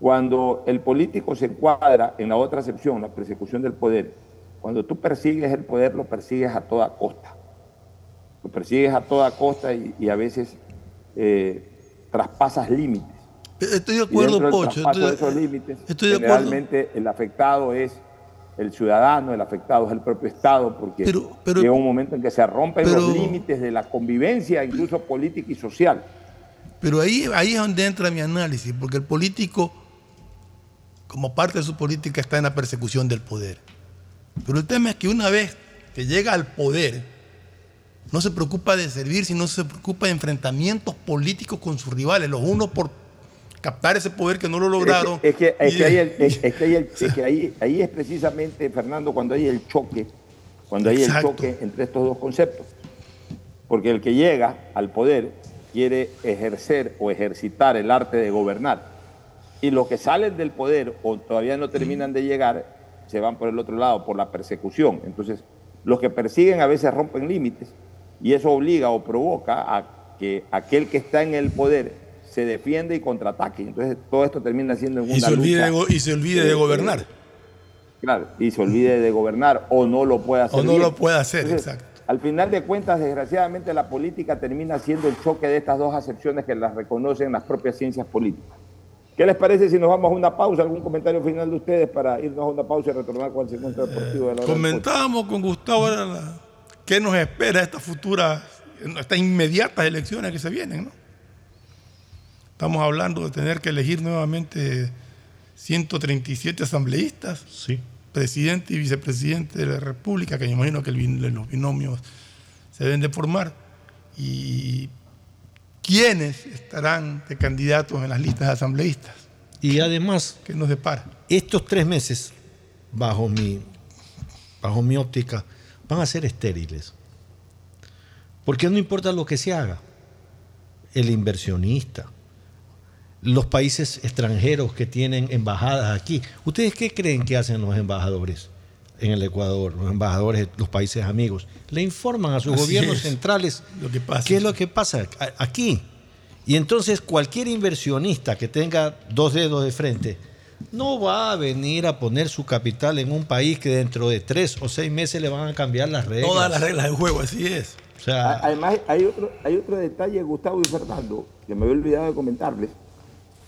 Cuando el político se encuadra en la otra acepción, la persecución del poder, cuando tú persigues el poder, lo persigues a toda costa. Lo persigues a toda costa y, y a veces eh, traspasas límites. Estoy de acuerdo, Pocho. estoy- de esos límites, estoy de acuerdo. generalmente el afectado es el ciudadano, el afectado es el propio Estado, porque llega un momento en que se rompen los límites de la convivencia, incluso política y social. Pero ahí, ahí es donde entra mi análisis, porque el político, como parte de su política, está en la persecución del poder. Pero el tema es que una vez que llega al poder, no se preocupa de servir, sino se preocupa de enfrentamientos políticos con sus rivales, los unos por captar ese poder que no lo lograron. Es que, es ahí, es- es que ahí el- es que ahí- ahí es precisamente, Fernando, cuando hay el choque, cuando hay Exacto. el choque entre estos dos conceptos. Porque el que llega al poder quiere ejercer o ejercitar el arte de gobernar. Y los que salen del poder o todavía no terminan de llegar, se van por el otro lado, por la persecución. Entonces, los que persiguen a veces rompen límites y eso obliga o provoca a que aquel que está en el poder se defiende y contraataque. Entonces, todo esto termina siendo en una y, se olvide lucha, de, y se olvide de eh, gobernar. eh, Claro, y se olvide de gobernar o no lo pueda hacer. O no bien. lo puede hacer, Entonces, exacto. Al final de cuentas, desgraciadamente, la política termina siendo el choque de estas dos acepciones que las reconocen las propias ciencias políticas. ¿Qué les parece si nos vamos a una pausa? ¿Algún comentario final de ustedes para irnos a una pausa y retornar con el segmento deportivo de la hora pocho? Comentábamos con Gustavo ahora la- qué nos espera estas futuras, estas inmediatas elecciones que se vienen, ¿no? Estamos hablando de tener que elegir nuevamente 137 asambleístas, presidente y vicepresidente de la República, que me imagino que el los binomios se deben de formar, y quiénes estarán de candidatos en las listas de asambleístas. Y además, ¿Qué nos depara? estos tres meses, bajo mi, bajo mi óptica, van a ser estériles. Porque no importa lo que se haga, el inversionista, los países extranjeros que tienen embajadas aquí. ¿Ustedes qué creen que hacen los embajadores en el Ecuador, los embajadores de los países amigos? Le informan a sus Así gobiernos es. centrales Lo que pasa. qué es lo que pasa aquí. Y entonces cualquier inversionista que tenga dos dedos de frente no va a venir a poner su capital en un país que dentro de tres o seis meses le van a cambiar las reglas. Todas las reglas del juego, así es. O sea, Además, hay otro, hay otro detalle, Gustavo y Fernando, que me había olvidado de comentarles.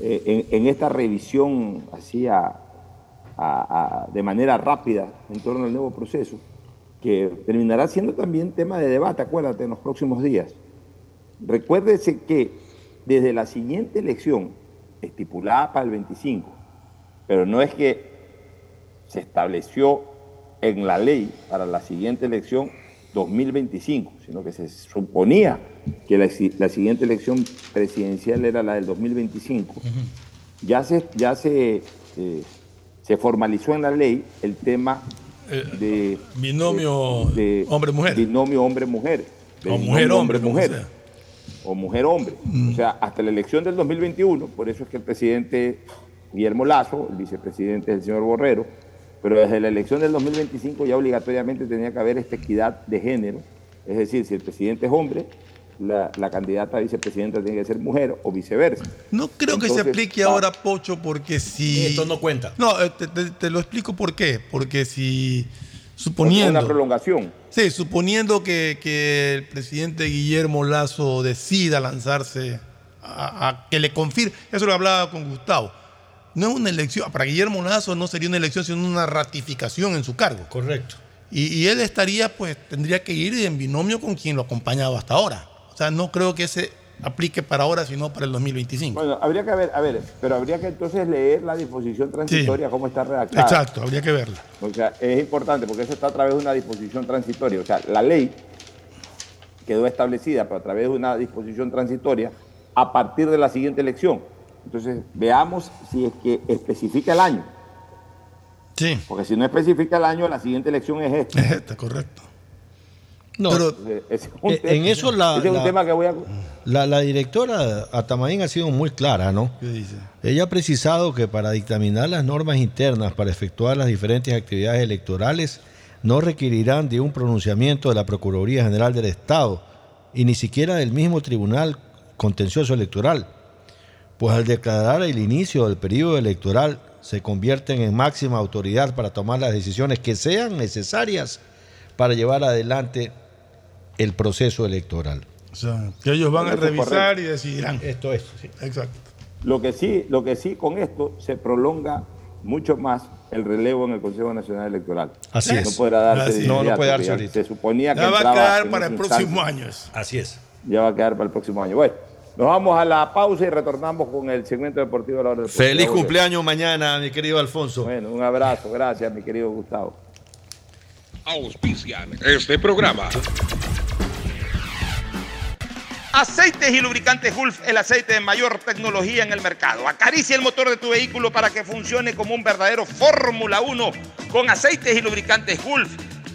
eh, en, en esta revisión así a- a- a- de manera rápida en torno al nuevo proceso, que terminará siendo también tema de debate, acuérdate, en los próximos días. Recuérdese que desde la siguiente elección, estipulada para el 25, pero no es que se estableció en la ley para la siguiente elección 2025, sino que se suponía que la, la siguiente elección presidencial era la del 2025. Ya se, ya se, eh, se formalizó en la ley el tema de binomio de- hombre-mujer. Binomio hombre-mujer. O binomio mujer-hombre, como hombre-mujer. sea. O mujer-hombre. O sea, hasta la elección del 2021, por eso es que el presidente Guillermo Lazo, el vicepresidente es el señor Borrero, pero desde la elección del 2025 ya obligatoriamente tenía que haber esta equidad de género. Es decir, si el presidente es hombre, la, la candidata a vicepresidenta tiene que ser mujer o viceversa. No creo que se aplique va- ahora, Pocho, porque si... Esto no cuenta. No, eh, te, te- te lo explico por qué. Porque si, Una suponiendo... prolongación. Sí, suponiendo que, que el presidente Guillermo Lazo decida lanzarse a, a que le confirme, eso lo hablaba con Gustavo, no es una elección, para Guillermo Lazo no sería una elección, sino una ratificación en su cargo. Correcto. Y, y él estaría, pues, tendría que ir en binomio con quien lo ha acompañado hasta ahora. O sea, no creo que se aplique para ahora, sino para el 2025. Bueno, habría que ver, a ver, pero habría que entonces leer la disposición transitoria, cómo está redactada. Exacto, habría que verla. O sea, es importante porque eso está a través de una disposición transitoria. O sea, la ley quedó establecida pero a través de una disposición transitoria a partir de la siguiente elección. Entonces, veamos si es que especifica el año. Sí. Porque si no especifica el año, la siguiente elección es esta. Es esta, correcto. No, es un eh, tema- en eso la, ese es un la- tema que voy a... la- la directora Atamaín ha sido muy clara, ¿no? ¿Qué dice? Ella ha precisado que para dictaminar las normas internas para efectuar las diferentes actividades electorales no requerirán de un pronunciamiento de la Procuraduría General del Estado y ni siquiera del mismo Tribunal Contencioso Electoral, pues al declarar el inicio del periodo electoral se convierten en máxima autoridad para tomar las decisiones que sean necesarias para llevar adelante el proceso electoral. O sea, que ellos van a revisar y decidirán. Esto es. Exacto. Lo que sí, lo que sí con esto se prolonga mucho más el relevo en el Consejo Nacional Electoral. Así no es. podrá darse Así. No, no puede darse ahorita. Se suponía que Ya va a quedar para el próximo año. Así es. Ya va a quedar para el próximo año. Bueno, nos vamos a la pausa y retornamos con el segmento deportivo de la hora del Feliz cumpleaños mañana, mi querido Alfonso. Bueno, un abrazo, gracias, mi querido Gustavo. Auspician este programa. Aceites y lubricantes Gulf, el aceite de mayor tecnología en el mercado. Acaricia el motor de tu vehículo para que funcione como un verdadero Fórmula 1 con aceites y lubricantes Gulf.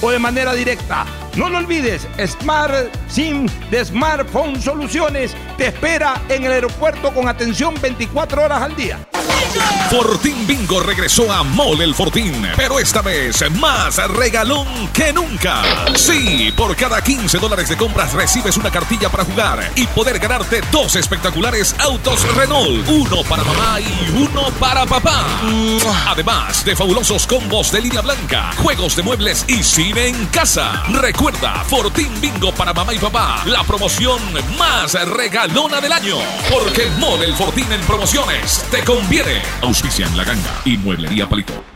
o de manera directa. No lo olvides, Smart SIM de Smartphone Soluciones te espera en el aeropuerto con atención 24 horas al día. Fortín Bingo regresó a Mole el Fortín, pero esta vez más regalón que nunca. Sí, por cada 15 dólares de compras recibes una cartilla para jugar y poder ganarte dos espectaculares autos Renault, uno para mamá y uno para papá. Además de fabulosos combos de línea blanca, juegos de muebles y cine en casa. Recuerda, Fortín Bingo para mamá y papá, la promoción más regalona del año. Porque el Fortín en promociones te conviene. Auspicia en La Ganga y Mueblería Palito.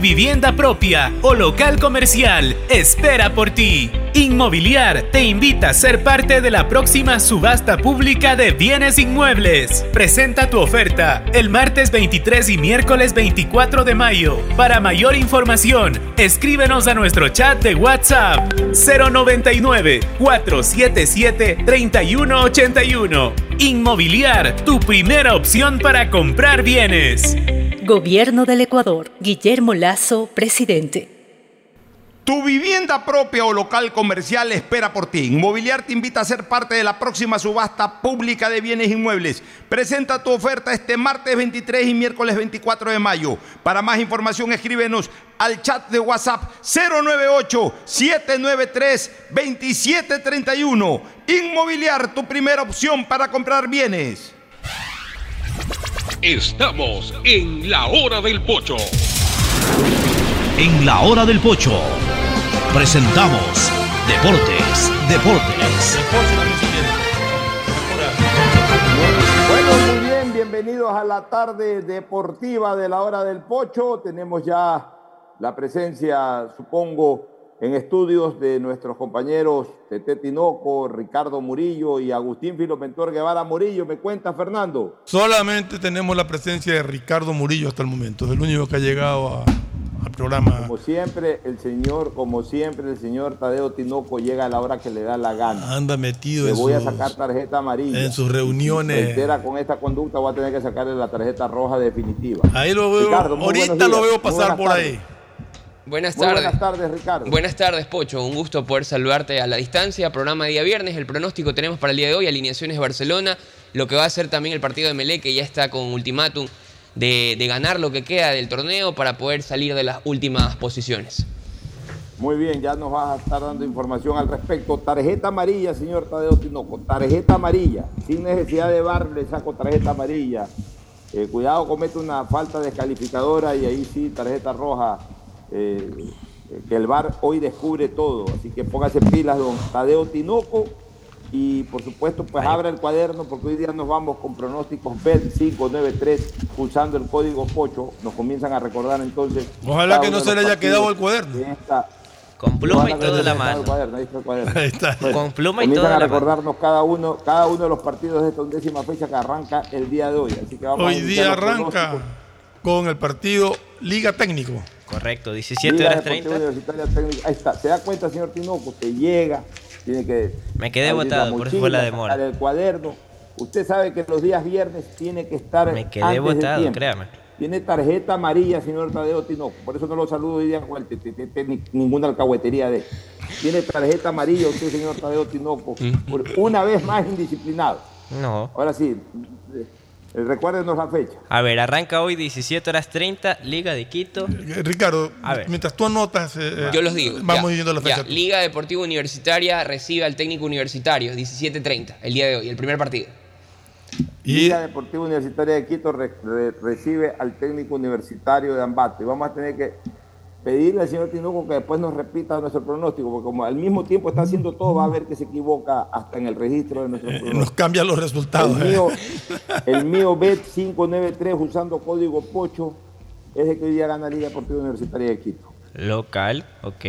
Vivienda propia o local comercial espera por ti. Inmobiliar te invita a ser parte de la próxima subasta pública de bienes inmuebles. Presenta tu oferta el martes 23 y miércoles 24 de mayo. Para mayor información, escríbenos a nuestro chat de WhatsApp 099 477 3181. Inmobiliar, tu primera opción para comprar bienes. Gobierno del Ecuador. Guillermo Lazo, presidente. Tu vivienda propia o local comercial espera por ti. Inmobiliar te invita a ser parte de la próxima subasta pública de bienes inmuebles. Presenta tu oferta este martes 23 y miércoles 24 de mayo. Para más información escríbenos al chat de WhatsApp 098-793-2731. Inmobiliar, tu primera opción para comprar bienes. Estamos en la hora del pocho. En la hora del pocho presentamos Deportes, Deportes. Bueno, muy bien, bienvenidos a la tarde deportiva de la hora del pocho. Tenemos ya la presencia, supongo, en estudios de nuestros compañeros Tete Tinoco, Ricardo Murillo y Agustín Filomentor Guevara Murillo. ¿Me cuenta, Fernando? Solamente tenemos la presencia de Ricardo Murillo hasta el momento, es el único que ha llegado a- al programa. Como siempre, el señor, como siempre, el señor Tadeo Tinoco llega a la hora que le da la gana. Anda metido Le en voy a sus- sacar tarjeta amarilla. en sus reuniones. Entera con esta conducta, voy a tener que sacarle la tarjeta roja definitiva. Ahí lo veo, Ricardo, ahorita lo veo pasar por tardes. ahí. Buenas tardes. buenas tardes, Ricardo. Buenas tardes, Pocho. Un gusto poder saludarte a la distancia. Programa de día viernes. El pronóstico tenemos para el día de hoy. Alineaciones de Barcelona. Lo que va a ser también el partido de Melé, que ya está con ultimátum de, de ganar lo que queda del torneo para poder salir de las últimas posiciones. Muy bien, ya nos vas a estar dando información al respecto. Tarjeta amarilla, señor Tadeo Tinoco. Tarjeta amarilla. Sin necesidad de bar, le saco tarjeta amarilla. Eh, cuidado, comete una falta descalificadora y ahí sí, tarjeta roja. Eh, que el bar hoy descubre todo. Así que póngase pilas, don Tadeo Tinoco. Y por supuesto, pues abra el cuaderno porque hoy día nos vamos con pronósticos BET 593 pulsando el código POCHO. Nos comienzan a recordar entonces. Ojalá que no se le haya quedado el cuaderno. esta- Con pluma y todo en la mano. cuaderno, ahí está el cuaderno. Ahí está. Bueno, Con pluma y comienzan todo a mano. recordarnos cada uno, cada uno de los partidos de esta undécima fecha que arranca el día de hoy. Así que vamos a Hoy día arranca con el partido Liga Técnico. Correcto, 17 Liga horas Deportiva 30. Universitaria Técnica. Ahí está. Se da cuenta, señor Tinoco, que llega, tiene que. Me quedé botado, por eso fue la demora. el cuaderno. Usted sabe que los días viernes tiene que estar. Me quedé antes tiempo. créame. Tiene tarjeta amarilla, señor Tadeo Tinoco. Por eso no lo saludo hoy día con ninguna alcahuetería de él. Tiene tarjeta amarilla usted, señor Tadeo Tinoco. Por una vez más indisciplinado. No. Ahora sí, recuérdenos la fecha. A ver, arranca hoy 17 horas 30, Liga de Quito. Eh, Ricardo, A ver. mientras tú anotas, eh, eh, Yo los digo. Vamos ya, diciendo la ya. fecha. Liga Deportiva Universitaria recibe al técnico universitario, 17.30, el día de hoy, el primer partido. Liga Deportiva Universitaria de Quito re- re- recibe al técnico universitario de Ambato. Y vamos a tener que pedirle al señor Tinoco que después nos repita nuestro pronóstico, porque como al mismo tiempo está haciendo todo, va a ver que se equivoca hasta en el registro de nuestro Nos pronóstico. cambian los resultados. El eh. mío, el mío BET 593 usando código POCHO es el que hoy día gana Liga Deportiva Universitaria de Quito. Local, ok.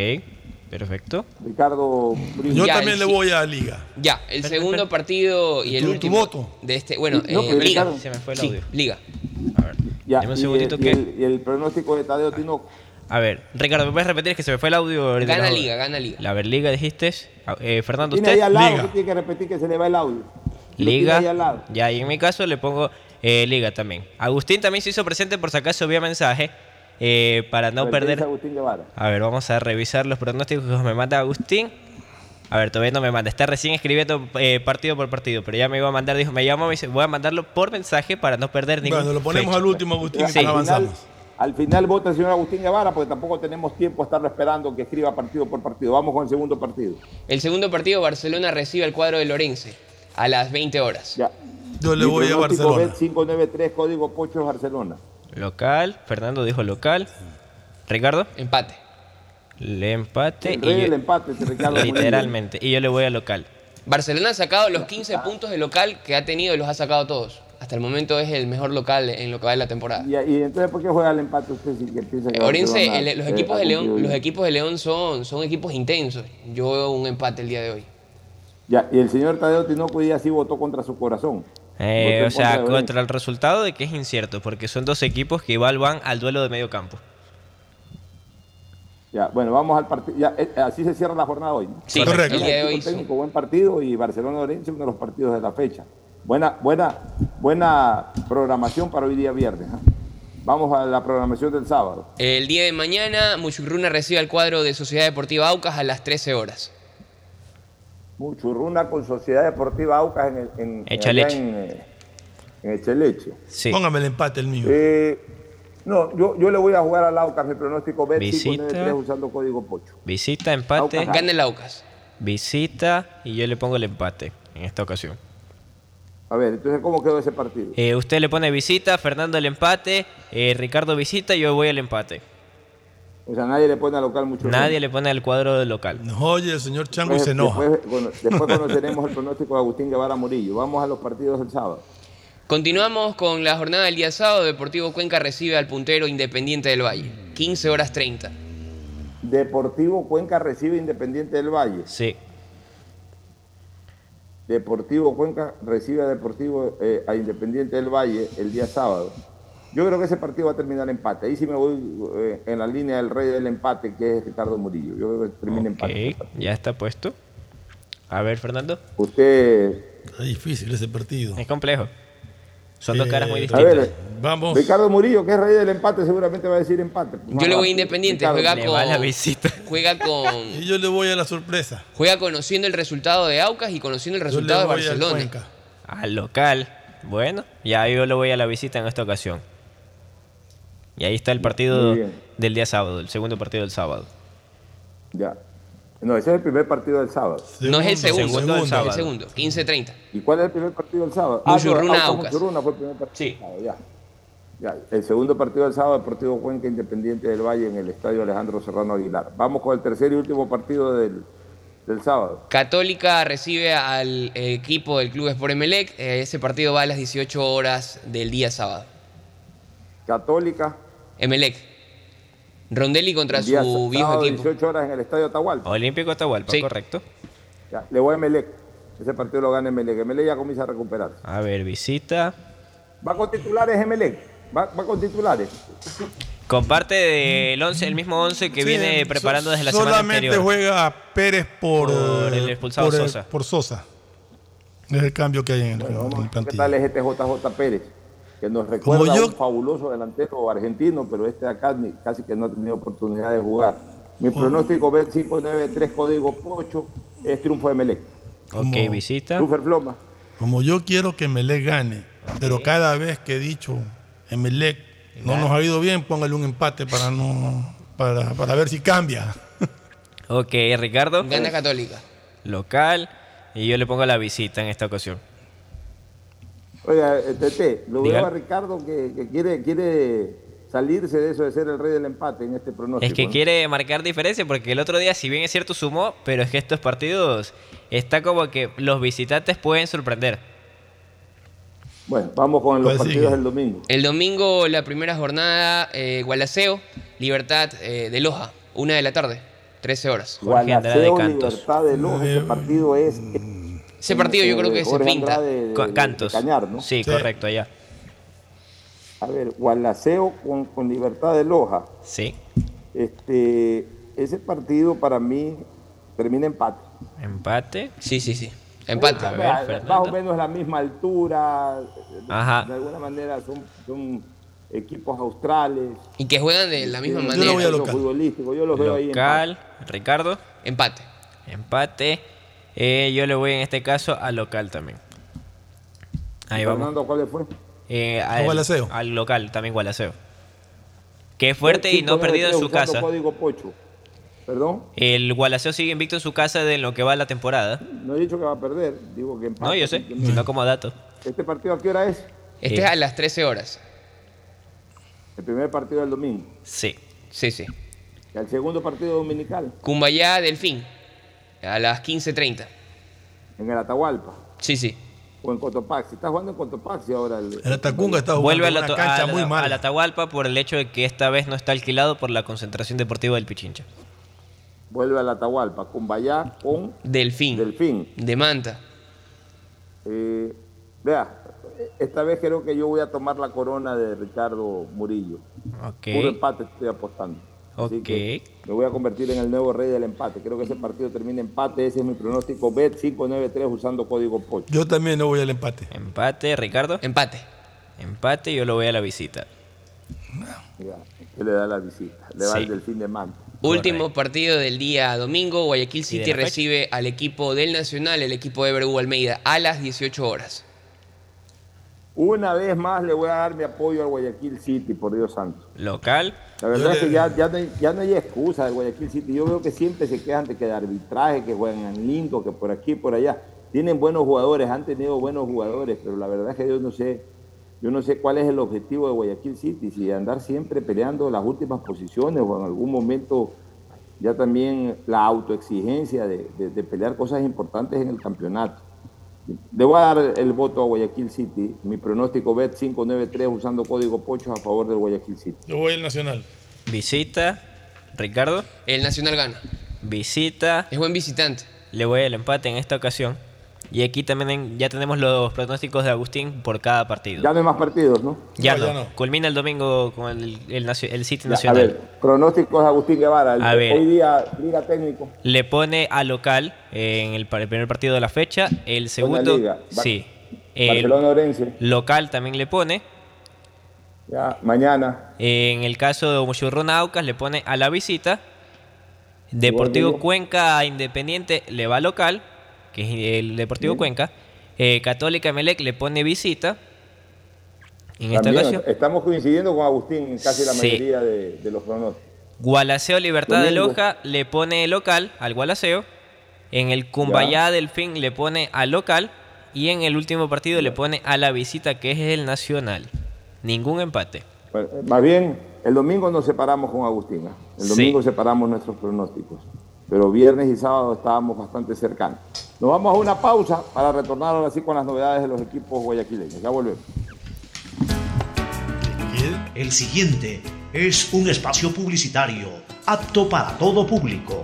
Perfecto. Ricardo Yo Ya, también el le voy a Liga. Ya, el segundo partido y el ¿Tu- tu último voto? de este, bueno, No, eh, Liga. Ricardo- Se me fue el Sí, audio. Liga. Ya, Dime un y, segundito el, y que- el- y el pronóstico de Tadeo Tinoco. A ver, Ricardo, ¿me puedes repetir? Es que se me fue el audio. Gana la- Liga, gana Liga. La ver, Liga dijiste. Eh, Fernando, Tiene usted. ahí al lado Liga. que tiene que repetir que se le va el audio. Tiene Liga. ahí al lado. Ya, y en mi caso le pongo eh, Liga también. Agustín también se hizo presente por si acaso vía mensaje. eh, para no A ver, ¿qué dice perder. Agustín Guevara? A ver, vamos a revisar los pronósticos que me manda Agustín. A ver, todavía no me manda. Está recién escribiendo eh, partido por partido, pero ya me iba a mandar. Dijo, me dice, voy a mandarlo por mensaje para no perder ningún. Bueno, lo ponemos fecha. al último, Agustín, y avanzamos. Al final vota el señor Agustín Guevara porque tampoco tenemos tiempo a estarlo esperando que escriba partido por partido. Vamos con el segundo partido. El segundo partido, Barcelona recibe al cuadro de Lorense a las 20 horas. Ya. Yo le Mi voy a Barcelona. Bet 593, código Pocho Barcelona. Local, Fernando dijo local. Ricardo. Empate. Le empate. El rey y yo- del empate, Ricardo. Literalmente. Y yo le voy a local. Barcelona ha sacado los 15 puntos de local que ha tenido y los ha sacado todos. Hasta el momento es el mejor local en lo que va de la temporada. Y, y entonces, ¿por qué juega el empate usted si que piensa que Orense, el- los eh, equipos ha de León, los equipos de León son, son equipos intensos. Yo veo un empate el día de hoy. Ya, y el señor Tadeo Tinoco ya sí votó contra su corazón. Eh, o sea, contra el resultado de que es incierto, porque son dos equipos que igual van al duelo de medio campo. Ya, bueno, vamos al partido. Eh, así se cierra la jornada hoy. ¿no? Sí, Correcto. el día de hoy sí. técnico, buen partido y Barcelona Orense uno de los partidos de la fecha. Buena, buena, buena programación para hoy día viernes. ¿ah? Vamos a la programación del sábado. El día de mañana, Muchugruna recibe al cuadro de Sociedad Deportiva Aucas a las 13 horas. Muchurruna con Sociedad Deportiva Aucas en, el- en, Echaleche. en, eh, en Echeleche. Sí. Póngame el empate, el mío. Eh, no, yo, yo le voy a jugar al Aucas, mi pronóstico bet Visita. 593 usando código Pocho. Visita, empate. Aucas. Gana el Aucas. Visita y yo le pongo el empate en esta ocasión. A ver, entonces, ¿cómo quedó ese partido? Eh, usted le pone visita, Fernando el empate, eh, Ricardo visita, yo voy al empate. O sea, nadie le pone al local mucho. Nadie le pone al cuadro del local. Nos oye el señor Chango y Después, se enoja. después, bueno, después conoceremos el pronóstico de Agustín Guevara Murillo. Vamos a los partidos del sábado. Continuamos con la jornada del día sábado. Deportivo Cuenca recibe al puntero Independiente del Valle. 15 horas 30. Deportivo Cuenca recibe Independiente del Valle. Sí. Deportivo Cuenca recibe a Deportivo eh, a Independiente del Valle el día sábado. Yo creo que ese partido va a terminar empate. Ahí sí me voy eh, en la línea del rey del empate, que es Ricardo Murillo. Yo creo que termina empate. Ok, ya está puesto. A ver, Fernando. Usted. Está difícil ese partido. Es complejo. Son dos Eh, caras muy A distintas. ver, Vamos. Ricardo Murillo, que es rey del empate, seguramente va a decir empate. Yo le voy a Independiente. Juega Le va la con, visita. juega con. Y yo le voy a la sorpresa. Juega conociendo el resultado de Aucas y conociendo el Yo le resultado de al Barcelona. Al local. Bueno, ya yo le voy a la visita en esta ocasión. Y ahí está el partido del día sábado, el segundo partido del sábado. Ya. No, ese es el primer partido del sábado. No es el segundo, Segundo del sábado. el segundo, 15-30. ¿Y cuál es el primer partido del sábado? Muchurruna, no, Aucas. Muchurruna fue el primer partido Sí. del sábado, ya. Ya, El segundo partido del sábado, Deportivo Cuenca Independiente del Valle en el Estadio Alejandro Serrano Aguilar. Vamos con el tercer y último partido del, del sábado. Católica recibe al equipo del Club Sport Emelec. Eh, Ese partido va a las 18 horas del día sábado. Católica, Emelec. Rondelli contra día su viejo equipo. 18 horas en el Estadio Atahualpa. Olímpico Atahualpa, Sí. correcto. Ya, le voy a Emelec. Ese partido lo gana Emelec. Emelec ya comienza a recuperar. A ver, visita. ¿Va con titulares Emelec? ¿Va, va con titulares? Comparte del 11, el mismo 11 que Sí, viene so- preparando desde la semana Solamente anterior. juega Pérez por, Por el expulsado por, Sosa. por Sosa. Es el cambio que hay en el, Bueno, en el ¿Qué tal es este JJ Pérez? Que nos recuerda Como a yo- un fabuloso delantero argentino, pero este acá casi que no ha tenido oportunidad de jugar. Mi pronóstico B 593 código 8 es triunfo de Melec. Ok, visita. Floma. Como yo quiero que Melec gane, pero cada vez que he dicho Melec no nos ha ido bien, póngale un empate para no para, para ver si cambia. Ok, Ricardo. Gana Católica. Local. Y yo le pongo la visita en esta ocasión. Oiga, eh, Tete, lo veo a Ricardo que, que quiere, quiere salirse de eso de ser el rey del empate en este pronóstico. Es que ¿no? quiere marcar diferencia porque el otro día, si bien es cierto, sumó, pero es que estos partidos está como que los visitantes pueden sorprender. Bueno, vamos con los ¿Cuál partidos sigue? del domingo. El domingo, la primera jornada, eh, Gualaceo, Libertad eh, de Loja, una de la tarde, 13 horas. Gualaceo, Cantos. Libertad de Loja, ese partido es... Ese partido yo creo que se pinta. De- Cantos. de Cañar, ¿no? Sí, Sí. correcto, allá. A ver, Gualaceo con, con Libertad de Loja. Sí. Este, ese partido para mí termina empate. Empate. Sí, sí, sí. Empate. A ver, más o menos la misma altura. Ajá. De alguna manera son, son equipos australes. Y que juegan de la misma Yo manera. lo voy a local. Futbolístico, yo los veo ahí Local, Ricardo. Empate. Empate. Eh, yo le voy en este caso al local también. Ahí vamos. Fernando, ¿cuál fue? Eh, A al, local, también Gualaceo. Que es fuerte y no ha perdido en su casa. código Pocho. ¿Perdón? El Gualaceo sigue invicto en su casa de lo que va la temporada. No he dicho que va a perder, digo que empate. No, yo sé, sino como dato. ¿Este partido a qué hora es? Este es a las 13 horas. El primer partido del domingo. Sí. Sí, sí. Y el segundo partido dominical, Cumbayá Delfín. A las 15.30. en el Atahualpa. Sí, sí. O en Cotopaxi. Está jugando en Cotopaxi ahora. El, El Atacunga está jugando Vuelve a la, una cancha a la- muy a mala. la Atahualpa por el hecho de que esta vez no está alquilado por la concentración deportiva del Pichincha. Vuelve al Atahualpa. Cumbayá con Delfín. Delfín. De Manta. Eh, vea, esta vez creo que yo voy a tomar la corona de Ricardo Murillo. Ok. Puro empate estoy apostando. Así que me voy a convertir en el nuevo rey del empate. Creo que ese partido termina empate. Ese es mi pronóstico. Bet 593 usando código POCH. Yo también no voy al empate. Empate, Ricardo. Empate. Empate, yo lo voy a la visita. Que le da la visita. Le va Sí. el delfín de Manta. Último partido del día domingo. Guayaquil City fecha? recibe al equipo del Nacional, el equipo de Verú Almeida, a las 18 horas. Una vez más le voy a dar mi apoyo al Guayaquil City, por Dios santo. Local. La verdad es que ya, ya, no hay, ya no hay excusa del Guayaquil City. Yo veo que siempre se quejan de que de arbitraje, que juegan lindo, que por aquí, por allá. Tienen buenos jugadores, han tenido buenos jugadores, pero la verdad es que yo no sé, yo no sé cuál es el objetivo de Guayaquil City, si andar siempre peleando las últimas posiciones o en algún momento ya también la autoexigencia de, de- de pelear cosas importantes en el campeonato. Le voy a dar el voto a Guayaquil City. Mi pronóstico bet 593 usando código Pocho a favor del Guayaquil City. Yo voy al Nacional. Visita, Ricardo. El Nacional gana. Visita. Es buen visitante. Le voy al empate en esta ocasión. Y aquí también en- ya tenemos los pronósticos de Agustín por cada partido. Ya no hay más partidos, ¿no? Ya No, no. ya no. Culmina el domingo con el, el, el City Ya, a Nacional. ver, pronósticos de Agustín Guevara. El- A ver. Hoy día, liga técnico. Le pone a local en el, primer partido de la fecha. El segundo. liga. Sí. El Barcelona Orense. local también le pone. Ya, mañana. En el caso de Muchurruna Aucas le pone a la visita. Deportivo. Cuenca Independiente le va local, que es el Deportivo. Cuenca. Eh, Católica Melec le pone visita. En esta ocasión. estamos coincidiendo con Agustín en casi la Sí. mayoría de, de los pronósticos. Gualaceo Libertad de. Loja le pone local al Gualaceo. En el Cumbayá Delfín le pone al local. Y en el último partido le pone a la visita, que es el Nacional. Ningún empate. Bueno, eh, más bien, el domingo nos separamos con Agustín. ¿ah? El Sí. domingo separamos nuestros pronósticos. Pero viernes y sábado estábamos bastante cercanos. Nos vamos a una pausa para retornar ahora sí con las novedades de los equipos guayaquileños. Ya volvemos. El siguiente es un espacio publicitario apto para todo público.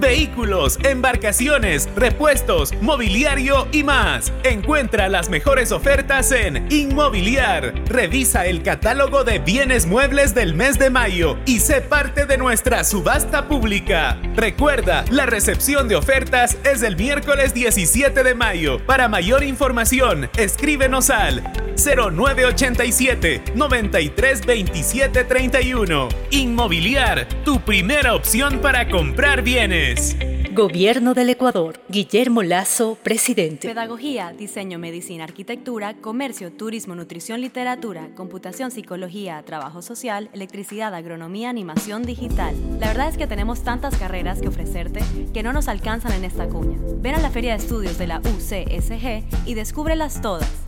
Vehículos, embarcaciones, repuestos, mobiliario y más. Encuentra las mejores ofertas en Inmobiliar. Revisa el catálogo de bienes muebles del mes de mayo y sé parte de nuestra subasta pública. Recuerda, la recepción de ofertas es el miércoles 17 de mayo. Para mayor información, escríbenos al 0987 93 27 31. Inmobiliar, tu primera opción para comprar bienes. Gobierno del Ecuador. Guillermo Lazo, presidente. Pedagogía, diseño, medicina, arquitectura, comercio, turismo, nutrición, literatura, computación, psicología, trabajo social, electricidad, agronomía, animación digital. La verdad es que tenemos tantas carreras que ofrecerte que no nos alcanzan en esta cuña. Ven a la Feria de Estudios de la UCSG y descúbrelas todas.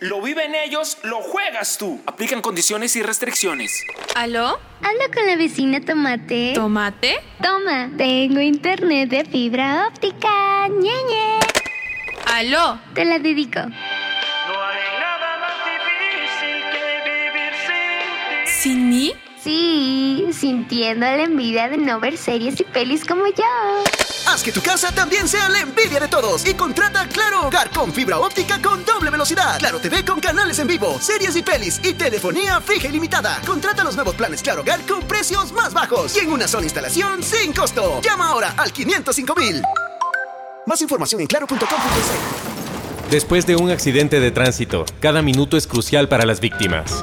lo viven ellos, lo juegas tú. Aplican condiciones y restricciones. ¿Aló? Hablo con la vecina Tomate. ¿Tomate? Toma, tengo internet de fibra óptica. ñeñe. ¿Aló? Te la dedico. ¿Sin mí? Sí, sintiendo la envidia de no ver series y pelis como yo. Haz que tu casa también sea la envidia de todos y contrata Claro Hogar con fibra óptica con doble velocidad. Claro TV con canales en vivo, series y pelis y telefonía fija ilimitada. Contrata los nuevos planes Claro Hogar con precios más bajos y en una sola instalación sin costo. Llama ahora al 505 mil. Más información en claro.com.es. Después de un accidente de tránsito, cada minuto es crucial para las víctimas.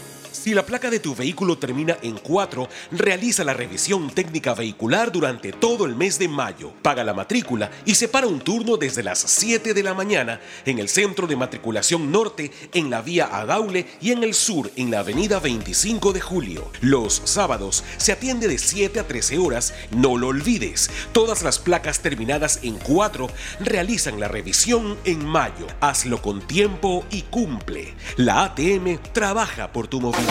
Si la placa de tu vehículo termina en 4, realiza la revisión técnica vehicular durante todo el mes de mayo. Paga la matrícula y separa un turno desde las 7 de la mañana en el centro de matriculación norte, en la vía Adaule y en el sur, en la avenida 25 de julio. Los sábados se atiende de 7 a 13 horas. No lo olvides, todas las placas terminadas en 4 realizan la revisión en mayo. Hazlo con tiempo y cumple. La ATM trabaja por tu movilidad.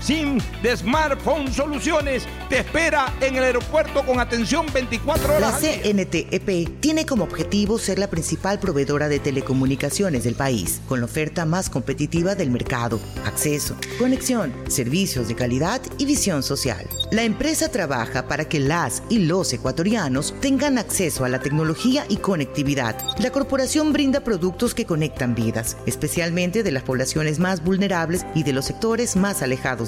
SIM de Smartphone Soluciones te espera en el aeropuerto con atención 24 horas. La. CNTEP tiene como objetivo ser la principal proveedora de telecomunicaciones del país, con la oferta más competitiva del mercado, acceso, conexión, servicios de calidad y visión social. La empresa trabaja para que las y los ecuatorianos tengan acceso a la tecnología y conectividad. La corporación brinda productos que conectan vidas, especialmente de las poblaciones más vulnerables y de los sectores más alejados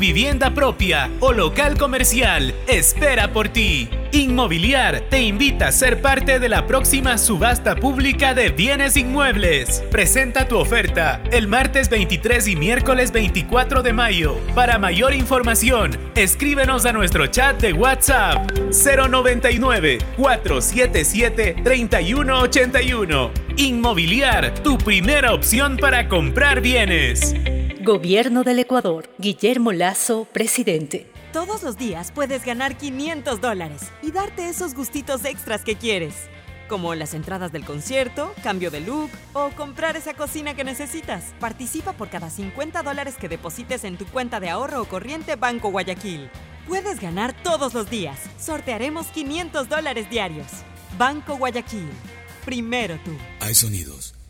Vivienda propia o local comercial espera por ti. Inmobiliar te invita a ser parte de la próxima subasta pública de bienes inmuebles. Presenta tu oferta el martes 23 y miércoles 24 de mayo. Para mayor información, escríbenos a nuestro chat de WhatsApp 099 477 3181. Inmobiliar, tu primera opción para comprar bienes. Gobierno del Ecuador. Guillermo Lazo, presidente. Todos los días puedes ganar 500 dólares y darte esos gustitos extras que quieres, como las entradas del concierto, cambio de look o comprar esa cocina que necesitas. Participa por cada 50 dólares que deposites en tu cuenta de ahorro o corriente Banco Guayaquil. Puedes ganar todos los días. Sortearemos 500 dólares diarios. Banco Guayaquil. Primero tú. Hay sonidos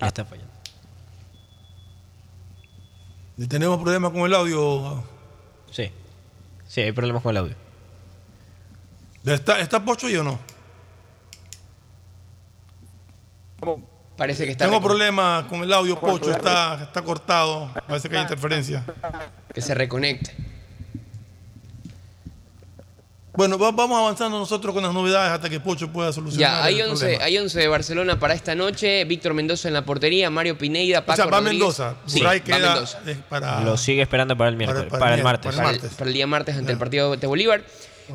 Está fallando. ¿Y ¿Tenemos problemas con el audio? Sí. Sí, hay problemas con el audio. ¿Está, está Pocho y o no? Parece que está. Tengo problemas con el audio, Pocho, está, está cortado. Parece que hay interferencia. Que se reconecte. Bueno, va- vamos avanzando nosotros con las novedades hasta que Pocho pueda solucionar. Ya, hay el 11, problema. hay 11 de Barcelona para esta noche. Víctor Mendoza en la portería, Mario Pineida, O Paco sea, va Rodríguez. Mendoza. Sí, va queda Mendoza. eh, para. Lo sigue esperando para el miércoles, para, el martes. Para el, para el día martes ante el partido de Bolívar.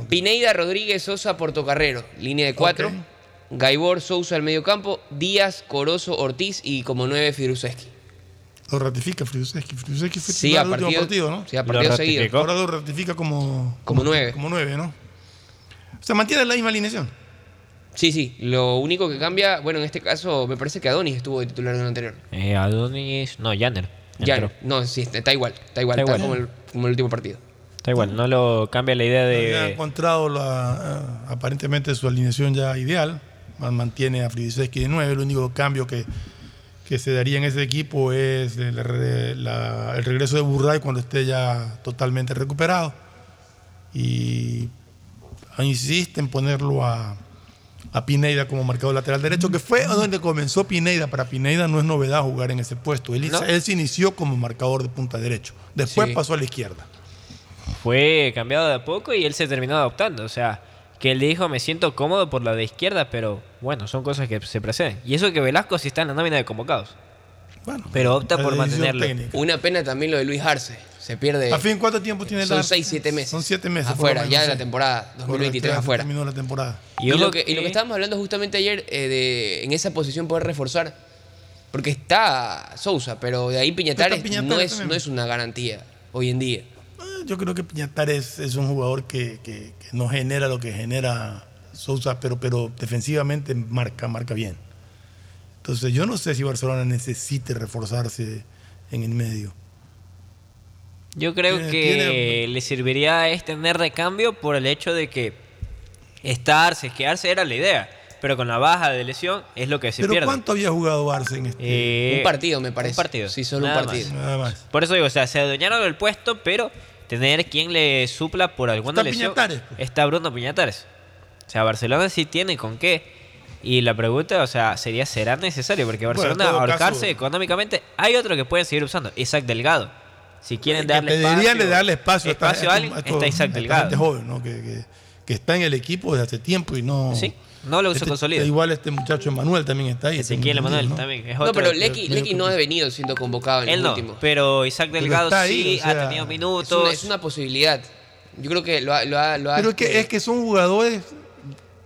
Pineida, Rodríguez, Sosa, Portocarrero. Línea de cuatro. Gaibor, Sousa al medio campo. Díaz, Corozo, Ortiz y como nueve Firuseski. Lo ratifica Friduseski. Friduseski fue Sí, a partido- partido, ¿no? sí, a partido Lo seguido. Ahora lo ratifica como... Como nueve. Como nueve, ¿no? O sea, mantiene la misma alineación. Sí, sí. Lo único que cambia, bueno, en este caso me parece que Adonis estuvo de titular en el anterior. Eh, Adonis. No, Janner. Entró. no, sí, está, está igual. Está igual. Está Está, igual. como, el, como el último partido. Está igual, no lo cambia la idea de. encontrado la, eh, aparentemente su alineación ya ideal. Man- Mantiene a Friduseski de nueve. El único cambio que, que se daría en ese equipo es el, la- el regreso de Burray cuando esté ya totalmente recuperado. Y insiste en ponerlo a, a Pineida como marcador lateral derecho, que fue donde comenzó Pineida. Para Pineida no es novedad jugar en ese puesto. Él, ¿No? él se inició como marcador de punta derecho. Después Sí. pasó a la izquierda. Fue cambiado de a poco y él se terminó adoptando. O sea, que él dijo, me siento cómodo por la de izquierda, pero bueno, son cosas que se preceden. Y eso que Velasco sí está en la nómina de convocados. pero opta por mantenerlo. Una pena también lo de Luis Arce. Se pierde. ¿A fin cuánto tiempo tiene Son la- 6, 7 meses. Son 7 meses. Afuera, ya de la temporada 2023 Correcto, ya afuera. Terminó la temporada. Y, lo que, y lo que estábamos hablando justamente ayer eh, de en esa posición poder reforzar. Porque está Sousa, pero de ahí Piñatares, Piñatares no, es, no es una garantía. hoy en día. Yo creo que Piñatares es un jugador que, que- que no genera lo que genera Sousa, pero, pero defensivamente marca, marca bien. Entonces yo no sé si Barcelona necesite reforzarse en el medio. Yo creo Tiene- que tiene- le serviría es tener de cambio por el hecho de que estarse, quedarse era la idea. Pero con la baja de lesión es lo que se Pero pierde. ¿cuánto había jugado Barça en este? Eh, Un partido, me parece. Un partido. Sí, solo un partido. más. Nada más. Por eso digo, o sea, se adueñaron del puesto, pero tener quien le supla por alguna Está lesión. Piñatares, Está Bruno Piñatares. O sea, Barcelona sí tiene con qué. Y la pregunta, o sea, sería, ¿será necesario? Porque Bueno, Barcelona, todo ahorcarse caso- económicamente, hay otro que pueden seguir usando, Isaac Delgado. Si quieren que darle deberían espacio, de darle espacio, a esta- espacio a a alguien, estos- está Isaac a Delgado. gente joven, ¿no? que, que- que está en el equipo desde hace tiempo y no. Sí, no lo Este- consolida. Igual este muchacho Emanuel también está ahí. Ezequiel Emanuel también es No, pero Lecky, Lecky no ha venido siendo convocado en Él los no, últimos. pero Isaac Pero Delgado está ahí, sí o sea, ha tenido Es minutos. una, es una posibilidad. Yo creo que lo ha... Lo ha, lo ha- Pero es que, es que son jugadores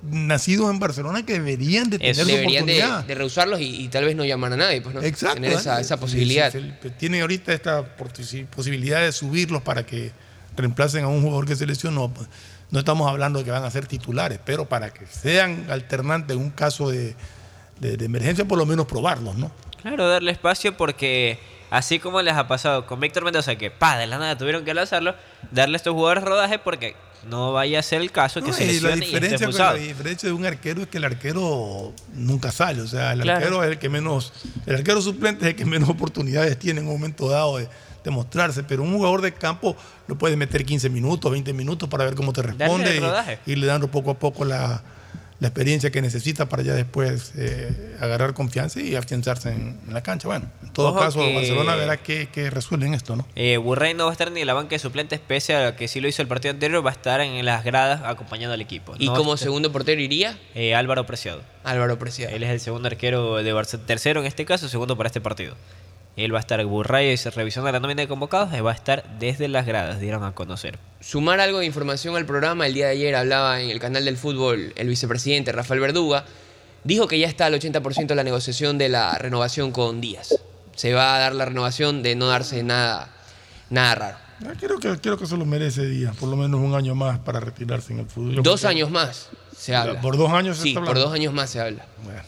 nacidos en Barcelona que deberían de tener su deberían de, oportunidad. de rehusarlos y, y tal vez no llamar a nadie, pues, ¿no? Exacto. Tener esa, esa posibilidad. Tienen ahorita esta posi- posibilidad de subirlos para que reemplacen a un jugador que se lesionó. Pues, No estamos hablando de que van a ser titulares, pero para que sean alternantes en un caso de, de- de emergencia, por lo menos probarlos, ¿no? Claro, darle espacio porque así como les ha pasado con Víctor Mendoza, que pa, de la nada tuvieron que lanzarlo, darle a estos jugadores rodaje porque no vaya a ser el caso que No, se y la lesione y, esté expulsado. la diferencia de un arquero es que el arquero nunca sale. O sea, el Claro. arquero es el que menos. El arquero suplente es el que menos oportunidades tiene en un momento dado de, de mostrarse. Pero un jugador de campo lo puede meter 15 minutos, 20 minutos para ver cómo te responde y, y le dando poco a poco la, la experiencia que necesita para ya después eh, agarrar confianza y afianzarse en, en la cancha. Bueno, en todo Ojo caso, que- Barcelona verá qué, qué resuelven esto, ¿no? Eh, Burray no va a estar ni en la banca de suplentes, pese a que sí lo hizo el partido anterior, va a estar en las gradas acompañando al equipo. ¿Y No como segundo portero iría? Eh, Álvaro Preciado. Álvaro Preciado. Él es el segundo arquero de Barcelona, tercero en este caso, segundo para este partido. Él va a estar Burray revisando la nómina de convocados y va a estar desde las gradas, dieron a conocer. Sumar algo de información al programa, el día de ayer hablaba en el canal del fútbol el vicepresidente Rafael Verduga, dijo que ya está al 80% la negociación de la renovación con Díaz. Se va a dar la renovación de no darse nada, nada raro. Ah, Creo que, creo que se lo merece Díaz, por lo menos un año más para retirarse en el fútbol. Yo Dos años más se habla. ¿Por dos años se Sí, está por dos años más se habla. Bueno,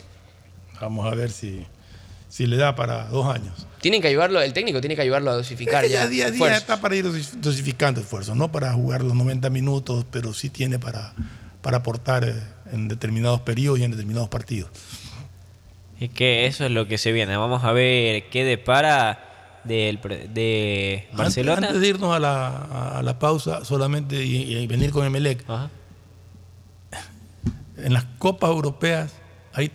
vamos a ver si, si le da para dos años. Tienen que ayudarlo, el técnico tiene que ayudarlo a dosificar Es que ya. día a día está para ir dosi- dosificando esfuerzos, no para jugar los 90 minutos, pero sí tiene para, para aportar eh, en determinados periodos y en determinados partidos. Y que eso es lo que se viene. Vamos a ver qué depara del, de Antes- Barcelona. Antes, de irnos a la, a- la pausa, solamente y, y venir con Emelec. En las Copas Europeas hay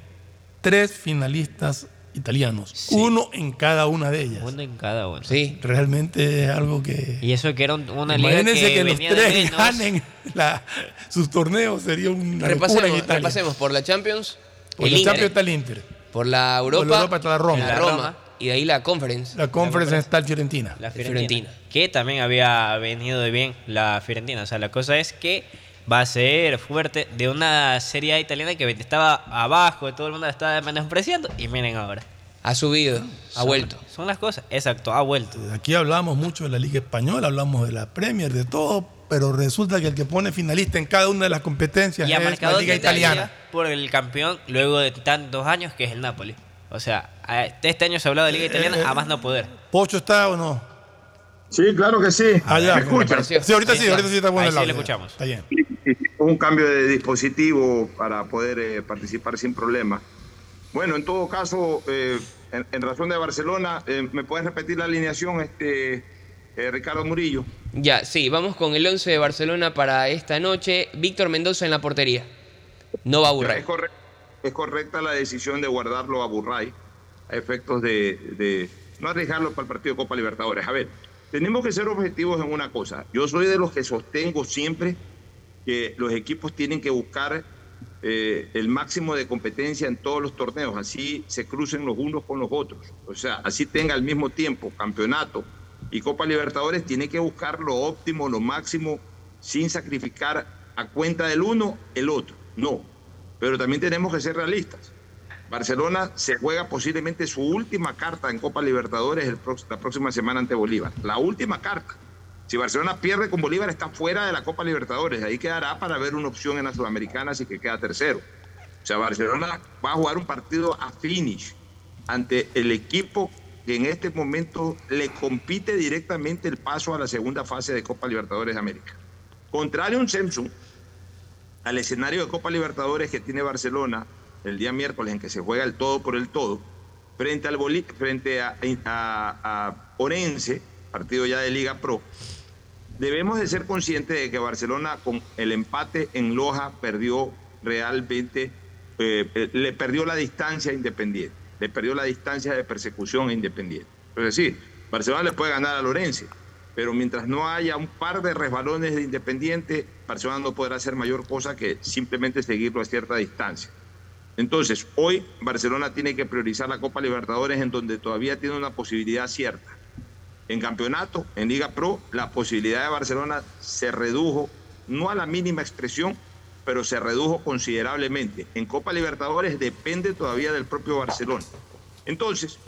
tres finalistas italianos, uno en cada una de ellas. Uno en cada uno. Sí. Realmente es algo que. Y eso que era un- una liga Imagínense que, que, los tres menos. ganen la- sus torneos, sería una locura en Repasemos, Italia. repasemos por la Champions. Por el la Inter. Champions está el Inter. Por la Europa. Por la Europa está la Roma. La Roma. Y de ahí la Conference. La Conference está el Fiorentina. La Fiorentina. Que también había venido de bien la Fiorentina. O sea, la cosa es que va a ser fuerte de una serie A italiana que estaba abajo, todo el mundo la estaba menospreciando. Y miren ahora. Ha subido, ha Son- vuelto. Son las cosas. Exacto, ha vuelto. Aquí hablamos mucho de la Liga Española, hablamos de la Premier, de todo, pero resulta que el que pone finalista en cada una de las competencias Y ha es la Liga Italiana. por el campeón luego de tantos años que es el Napoli. O sea, este año se ha hablado de Liga Eh, Italiana a más no poder. ¿Pocho está o no? Sí, claro que sí. Ah, ya. ¿Me escuchan? Sí, ahorita sí, ahorita sí está bueno Ahí el sí audio. le escuchamos. Está bien. un cambio de dispositivo para poder eh, participar sin problema. Bueno, en todo caso, eh, en, en razón de Barcelona, eh, ¿me puedes repetir la alineación, este, eh, Ricardo Murillo? Ya, sí, vamos con el 11 de Barcelona para esta noche. Víctor Mendoza en la portería. No va a aburrir. Es, corre- es correcta la decisión de guardarlo a Burray a efectos de, de no arriesgarlo para el partido de Copa Libertadores. A ver, tenemos que ser objetivos en una cosa. Yo soy de los que sostengo siempre que los equipos tienen que buscar eh, el máximo de competencia en todos los torneos, así se crucen los unos con los otros. O sea, así tenga al mismo tiempo campeonato y Copa Libertadores, tiene que buscar lo óptimo, lo máximo, sin sacrificar a cuenta del uno el otro. No, pero también tenemos que ser realistas. Barcelona se juega posiblemente su última carta en Copa Libertadores la próxima semana ante Bolívar. La última carta. Si Barcelona pierde con Bolívar, está fuera de la Copa Libertadores. Ahí quedará para ver una opción en la Sudamericana, así que queda tercero. O sea, Barcelona va a jugar un partido a finish ante el equipo que en este momento le compite directamente el paso a la segunda fase de Copa Libertadores de América. Contrario a un Samsung, al escenario de Copa Libertadores que tiene Barcelona el día miércoles en que se juega el todo por el todo, frente, al frente a, Orense, partido ya de Liga Pro, debemos de ser conscientes de que Barcelona con el empate en Loja perdió realmente, eh, eh, le perdió la distancia Independiente, le perdió la distancia de persecución Independiente. Es decir, Barcelona le puede ganar a Lorense, pero mientras no haya un par de resbalones de Independiente, Barcelona no podrá hacer mayor cosa que simplemente seguirlo a cierta distancia. Entonces, hoy Barcelona tiene que priorizar la Copa Libertadores en donde todavía tiene una posibilidad cierta. En campeonato, en Liga Pro, la posibilidad de Barcelona se redujo, no a la mínima expresión, pero se redujo considerablemente. En Copa Libertadores depende todavía del propio Barcelona. Entonces,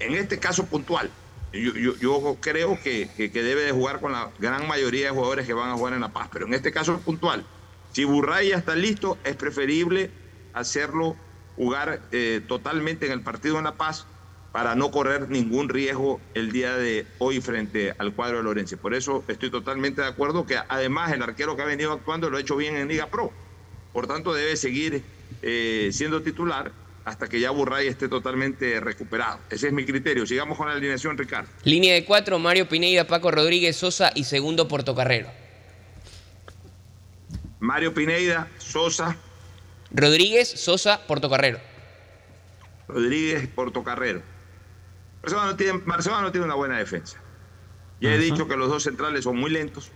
en este caso puntual, yo, creo que, que, debe de jugar con la gran mayoría de jugadores que van a jugar en La Paz, pero en este caso puntual, si Burray ya está listo, es preferible hacerlo jugar eh, totalmente en el partido en La Paz para no correr ningún riesgo el día de hoy frente al cuadro de Lorenzo. Por eso estoy totalmente de acuerdo que además el arquero que ha venido actuando lo ha hecho bien en Liga Pro. Por tanto, debe seguir eh, siendo titular hasta que ya Burray esté totalmente recuperado. Ese es mi criterio. Sigamos con la alineación, Ricardo. Línea de cuatro, Mario Pineida, Paco Rodríguez, Sosa y segundo Portocarrero. Mario Pineida, Sosa, Rodríguez, Sosa, Portocarrero. Rodríguez, Portocarrero. Barcelona no tiene, no tiene una buena defensa. Ya he dicho que los dos centrales son muy lentos.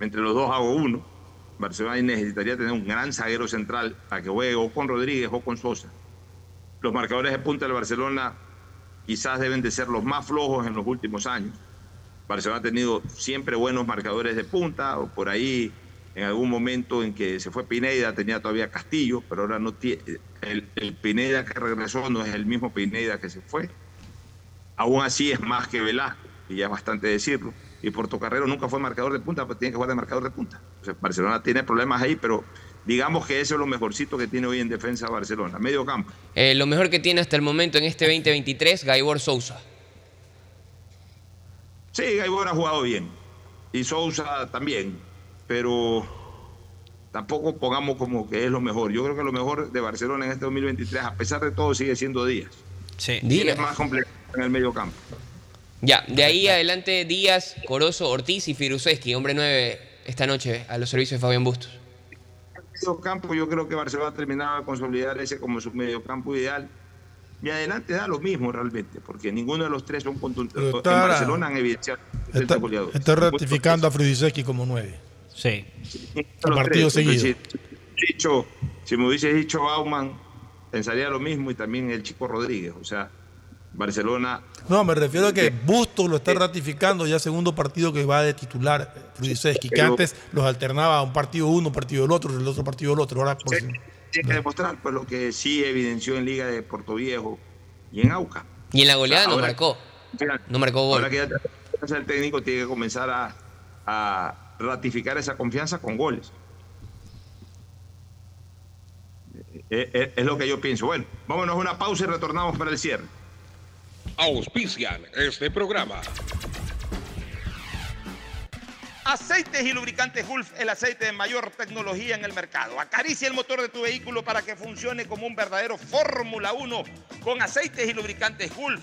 Entre los dos hago uno. Barcelona necesitaría tener un gran zaguero central para que juegue o con Rodríguez o con Sosa. Los marcadores de punta del Barcelona quizás deben de ser los más flojos en los últimos años. Barcelona ha tenido siempre buenos marcadores de punta, o por ahí en algún momento en que se fue Pineda tenía todavía Castillo, pero ahora no tiene. El, Pineda que regresó no es el mismo Pineda que se fue. Aún así es más que Velasco, y ya es bastante decirlo. Y Portocarrero nunca fue marcador de punta, pero tiene que jugar de marcador de punta. Barcelona tiene problemas ahí, pero digamos que eso es lo mejorcito que tiene hoy en defensa Barcelona. Medio campo. Eh, lo mejor que tiene hasta el momento en este 2023, Gaibor Sousa. Sí, Gaibor ha jugado bien. Y Sousa también pero tampoco pongamos como que es lo mejor. Yo creo que lo mejor de Barcelona en este 2023, a pesar de todo, sigue siendo Díaz. Sí. Díaz es más complejo en el medio campo. Ya, de ahí adelante Díaz, Corozo, Ortiz y Firuseski, hombre nueve esta noche a los servicios de Fabián Bustos. Medio campo, yo creo que Barcelona terminaba de consolidar ese como su medio campo ideal. Y adelante da lo mismo realmente, porque ninguno de los tres son contundentes. En Barcelona han evidenciado. Está, está ratificando a Firuseski como nueve. Sí. Un partido seguido. Si, me hubiese dicho Bauman, pensaría lo mismo y también el chico Rodríguez. O sea, Barcelona. No, me refiero a que Bustos lo está ratificando ya segundo partido que va de titular Frudiseski, que antes los alternaba un partido uno, un partido el otro, el otro partido el otro. Ahora tiene que demostrar pues, lo que sí evidenció en Liga de Puerto Viejo y en Auca. Y en la goleada no marcó. No marcó gol. Ahora que ya el técnico tiene que comenzar a ratificar esa confianza con goles. Eh, eh, es, lo que yo pienso. Bueno, vámonos a una pausa y retornamos para el cierre. Auspician este programa. Aceites y lubricantes Gulf, el aceite de mayor tecnología en el mercado. Acaricia el motor de tu vehículo para que funcione como un verdadero Fórmula 1 con aceites y lubricantes Gulf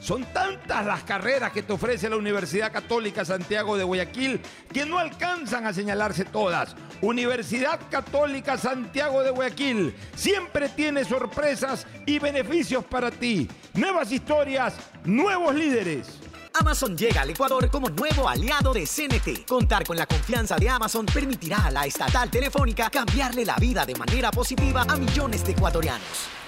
Son tantas las carreras que te ofrece la Universidad Católica Santiago de Guayaquil que no alcanzan a señalarse todas. Universidad Católica Santiago de Guayaquil siempre tiene sorpresas y beneficios para ti. Nuevas historias, nuevos líderes. Amazon llega al Ecuador como nuevo aliado de CNT. Contar con la confianza de Amazon permitirá a la estatal telefónica cambiarle la vida de manera positiva a millones de ecuatorianos.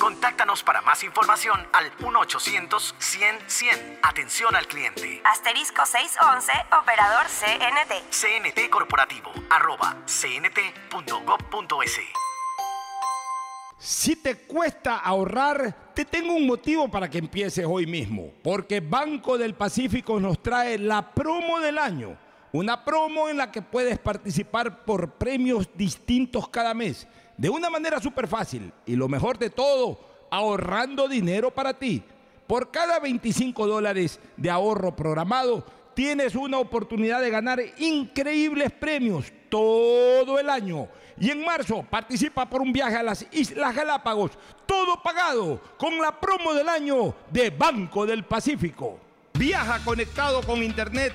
Contáctanos para más información al 1-800-100-100. Atención al cliente. Asterisco 611, operador CNT. CNT Corporativo, arroba cnt.gov.es. Si te cuesta ahorrar, te tengo un motivo para que empieces hoy mismo. Porque Banco del Pacífico nos trae la promo del año. Una promo en la que puedes participar por premios distintos cada mes de una manera súper fácil y lo mejor de todo, ahorrando dinero para ti. Por cada 25 dólares de ahorro programado, tienes una oportunidad de ganar increíbles premios todo el año. Y en marzo participa por un viaje a las Islas Galápagos, todo pagado con la promo del año de Banco del Pacífico. Viaja conectado con Internet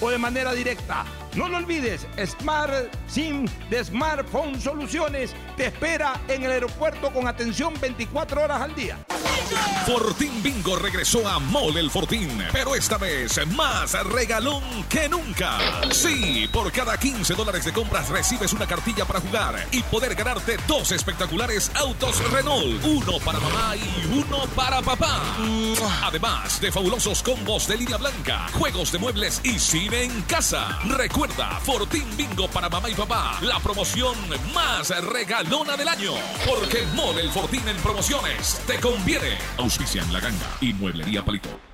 o de manera directa. No lo olvides, Smart SIM de Smartphone Soluciones te espera en el aeropuerto con atención 24 horas al día. Fortín Bingo regresó a Mole el Fortín, pero esta vez más regalón que nunca. Sí, por cada 15 dólares de compras recibes una cartilla para jugar y poder ganarte dos espectaculares autos Renault, uno para mamá y uno para papá. Además de fabulosos combos de línea blanca, juegos de muebles y cine en casa. Recuerda, Fortín Bingo para mamá y papá, la promoción más regalona del año. Porque el Fortín en promociones te conviene. Auspicia en la ganga y mueblería palito.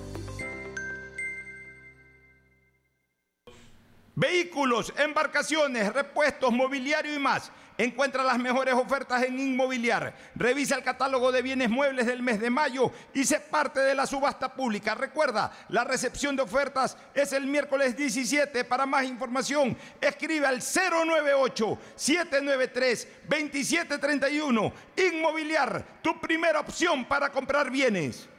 Vehículos, embarcaciones, repuestos, mobiliario y más. Encuentra las mejores ofertas en Inmobiliar. Revisa el catálogo de bienes muebles del mes de mayo y sé parte de la subasta pública. Recuerda, la recepción de ofertas es el miércoles 17. Para más información, escribe al 098-793-2731. Inmobiliar, tu primera opción para comprar bienes.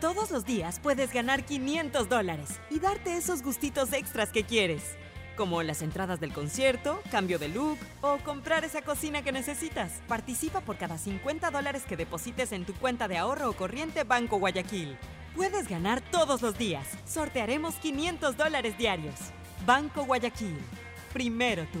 Todos los días puedes ganar 500 dólares y darte esos gustitos extras que quieres como las entradas del concierto, cambio de look o comprar esa cocina que necesitas. Participa por cada 50 dólares que deposites en tu cuenta de ahorro o corriente Banco Guayaquil. Puedes ganar todos los días. Sortearemos 500 dólares diarios. Banco Guayaquil. Primero tú.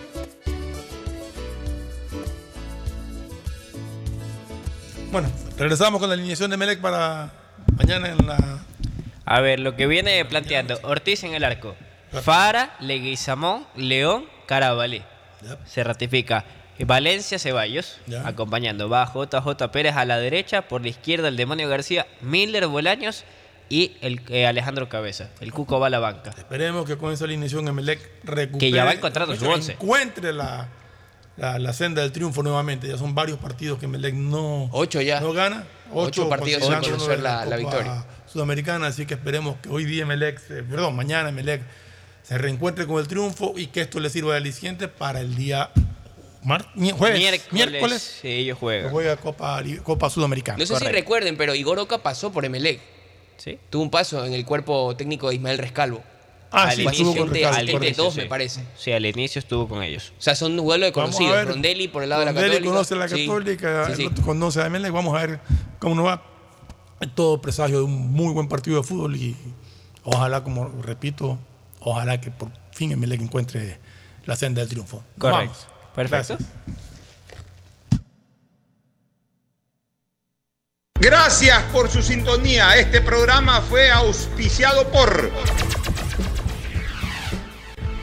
Bueno, regresamos con la alineación de Melec para mañana en la. A ver, lo que viene planteando, Ortiz en el arco. Fara, Leguizamón, León, Carabalí. Se ratifica. Valencia Ceballos, acompañando. Va JJ Pérez a la derecha, por la izquierda el Demonio García, Miller Bolaños y el eh, Alejandro Cabeza. El Cuco va a la banca. Esperemos que con esa alineación Emelec recupere. Que ya va encontrando su once. Encuentre la, la, la senda del triunfo nuevamente. Ya son varios partidos que Emelec no, Ocho ya. no gana. Ocho partidos sin conocer la- Copa la victoria. Sudamericana, así que esperemos que hoy día Emelec, se- perdón, mañana Emelec se reencuentre con el triunfo y que esto le sirva de aliciente para el día mar- jueves, Miércoles, miércoles sí, ellos juegan. juega Copa, Copa Sudamericana. No sé si recuerden, pero Igor Oca pasó por Emelec. Sí. Tuvo un paso en el cuerpo técnico de Ismael Rescalvo. Ah, al sí, inicio, estuvo con al Ricardo, inicio, correcto. dos, sí. me parece. Sí, al inicio estuvo con ellos. O sea, son un duelo de Vamos a conocidos. ver. Rondelli por el lado de la Rondelli Católica. conoce a la Sí, Católica, sí, sí. el otro conoce a Emelec. Vamos a ver cómo nos va. Todo presagio de un muy buen partido de fútbol y ojalá, como repito, ojalá que por fin Emelec encuentre la senda del triunfo. Correcto. vamos. Perfecto. Gracias. Gracias por su sintonía. Este programa fue auspiciado por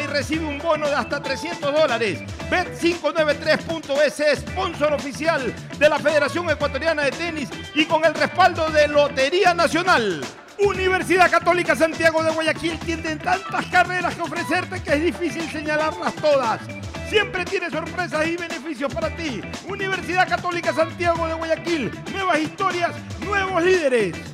y recibe un bono de hasta 300 dólares. Bet593.es, sponsor oficial de la Federación Ecuatoriana de Tenis y con el respaldo de Lotería Nacional. Universidad Católica Santiago de Guayaquil tiene tantas carreras que ofrecerte que es difícil señalarlas todas. Siempre tiene sorpresas y beneficios para ti. Universidad Católica Santiago de Guayaquil. Nuevas historias, nuevos líderes.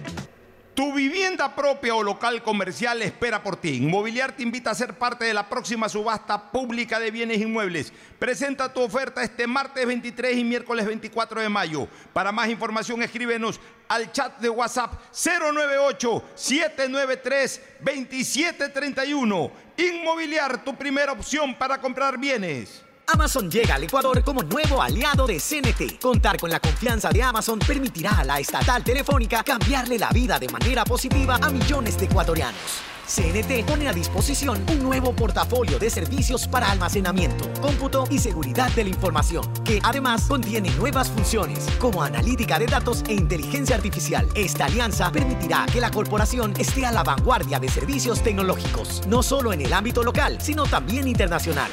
Tu vivienda propia o local comercial espera por ti. Inmobiliar te invita a ser parte de la próxima subasta pública de bienes inmuebles. Presenta tu oferta este martes 23 y miércoles 24 de mayo. Para más información escríbenos al chat de WhatsApp 098-793-2731. Inmobiliar, tu primera opción para comprar bienes. Amazon llega al Ecuador como nuevo aliado de CNT. Contar con la confianza de Amazon permitirá a la estatal telefónica cambiarle la vida de manera positiva a millones de ecuatorianos. CNT pone a disposición un nuevo portafolio de servicios para almacenamiento, cómputo y seguridad de la información, que además contiene nuevas funciones como analítica de datos e inteligencia artificial. Esta alianza permitirá que la corporación esté a la vanguardia de servicios tecnológicos, no solo en el ámbito local, sino también internacional.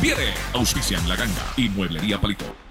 conviene. Auspician La Ganga y Mueblería Palito.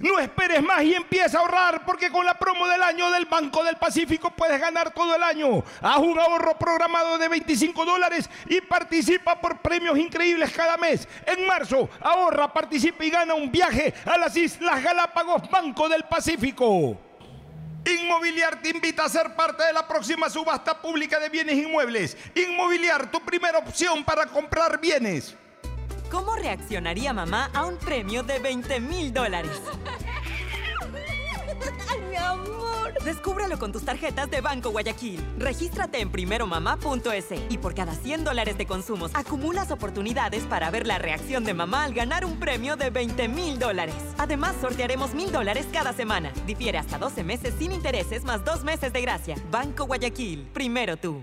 No esperes más y empieza a ahorrar porque con la promo del año del Banco del Pacífico puedes ganar todo el año. Haz un ahorro programado de 25 dólares y participa por premios increíbles cada mes. En marzo, ahorra, participa y gana un viaje a las Islas Galápagos Banco del Pacífico. Inmobiliar te invita a ser parte de la próxima subasta pública de bienes inmuebles. Inmobiliar, tu primera opción para comprar bienes. ¿Cómo reaccionaría mamá a un premio de 20 mil dólares? ¡Ay, mi amor! Descúbrelo con tus tarjetas de Banco Guayaquil. Regístrate en primeromamá.es y por cada 100 dólares de consumos acumulas oportunidades para ver la reacción de mamá al ganar un premio de 20 mil dólares. Además, sortearemos mil dólares cada semana. Difiere hasta 12 meses sin intereses más dos meses de gracia. Banco Guayaquil. Primero tú.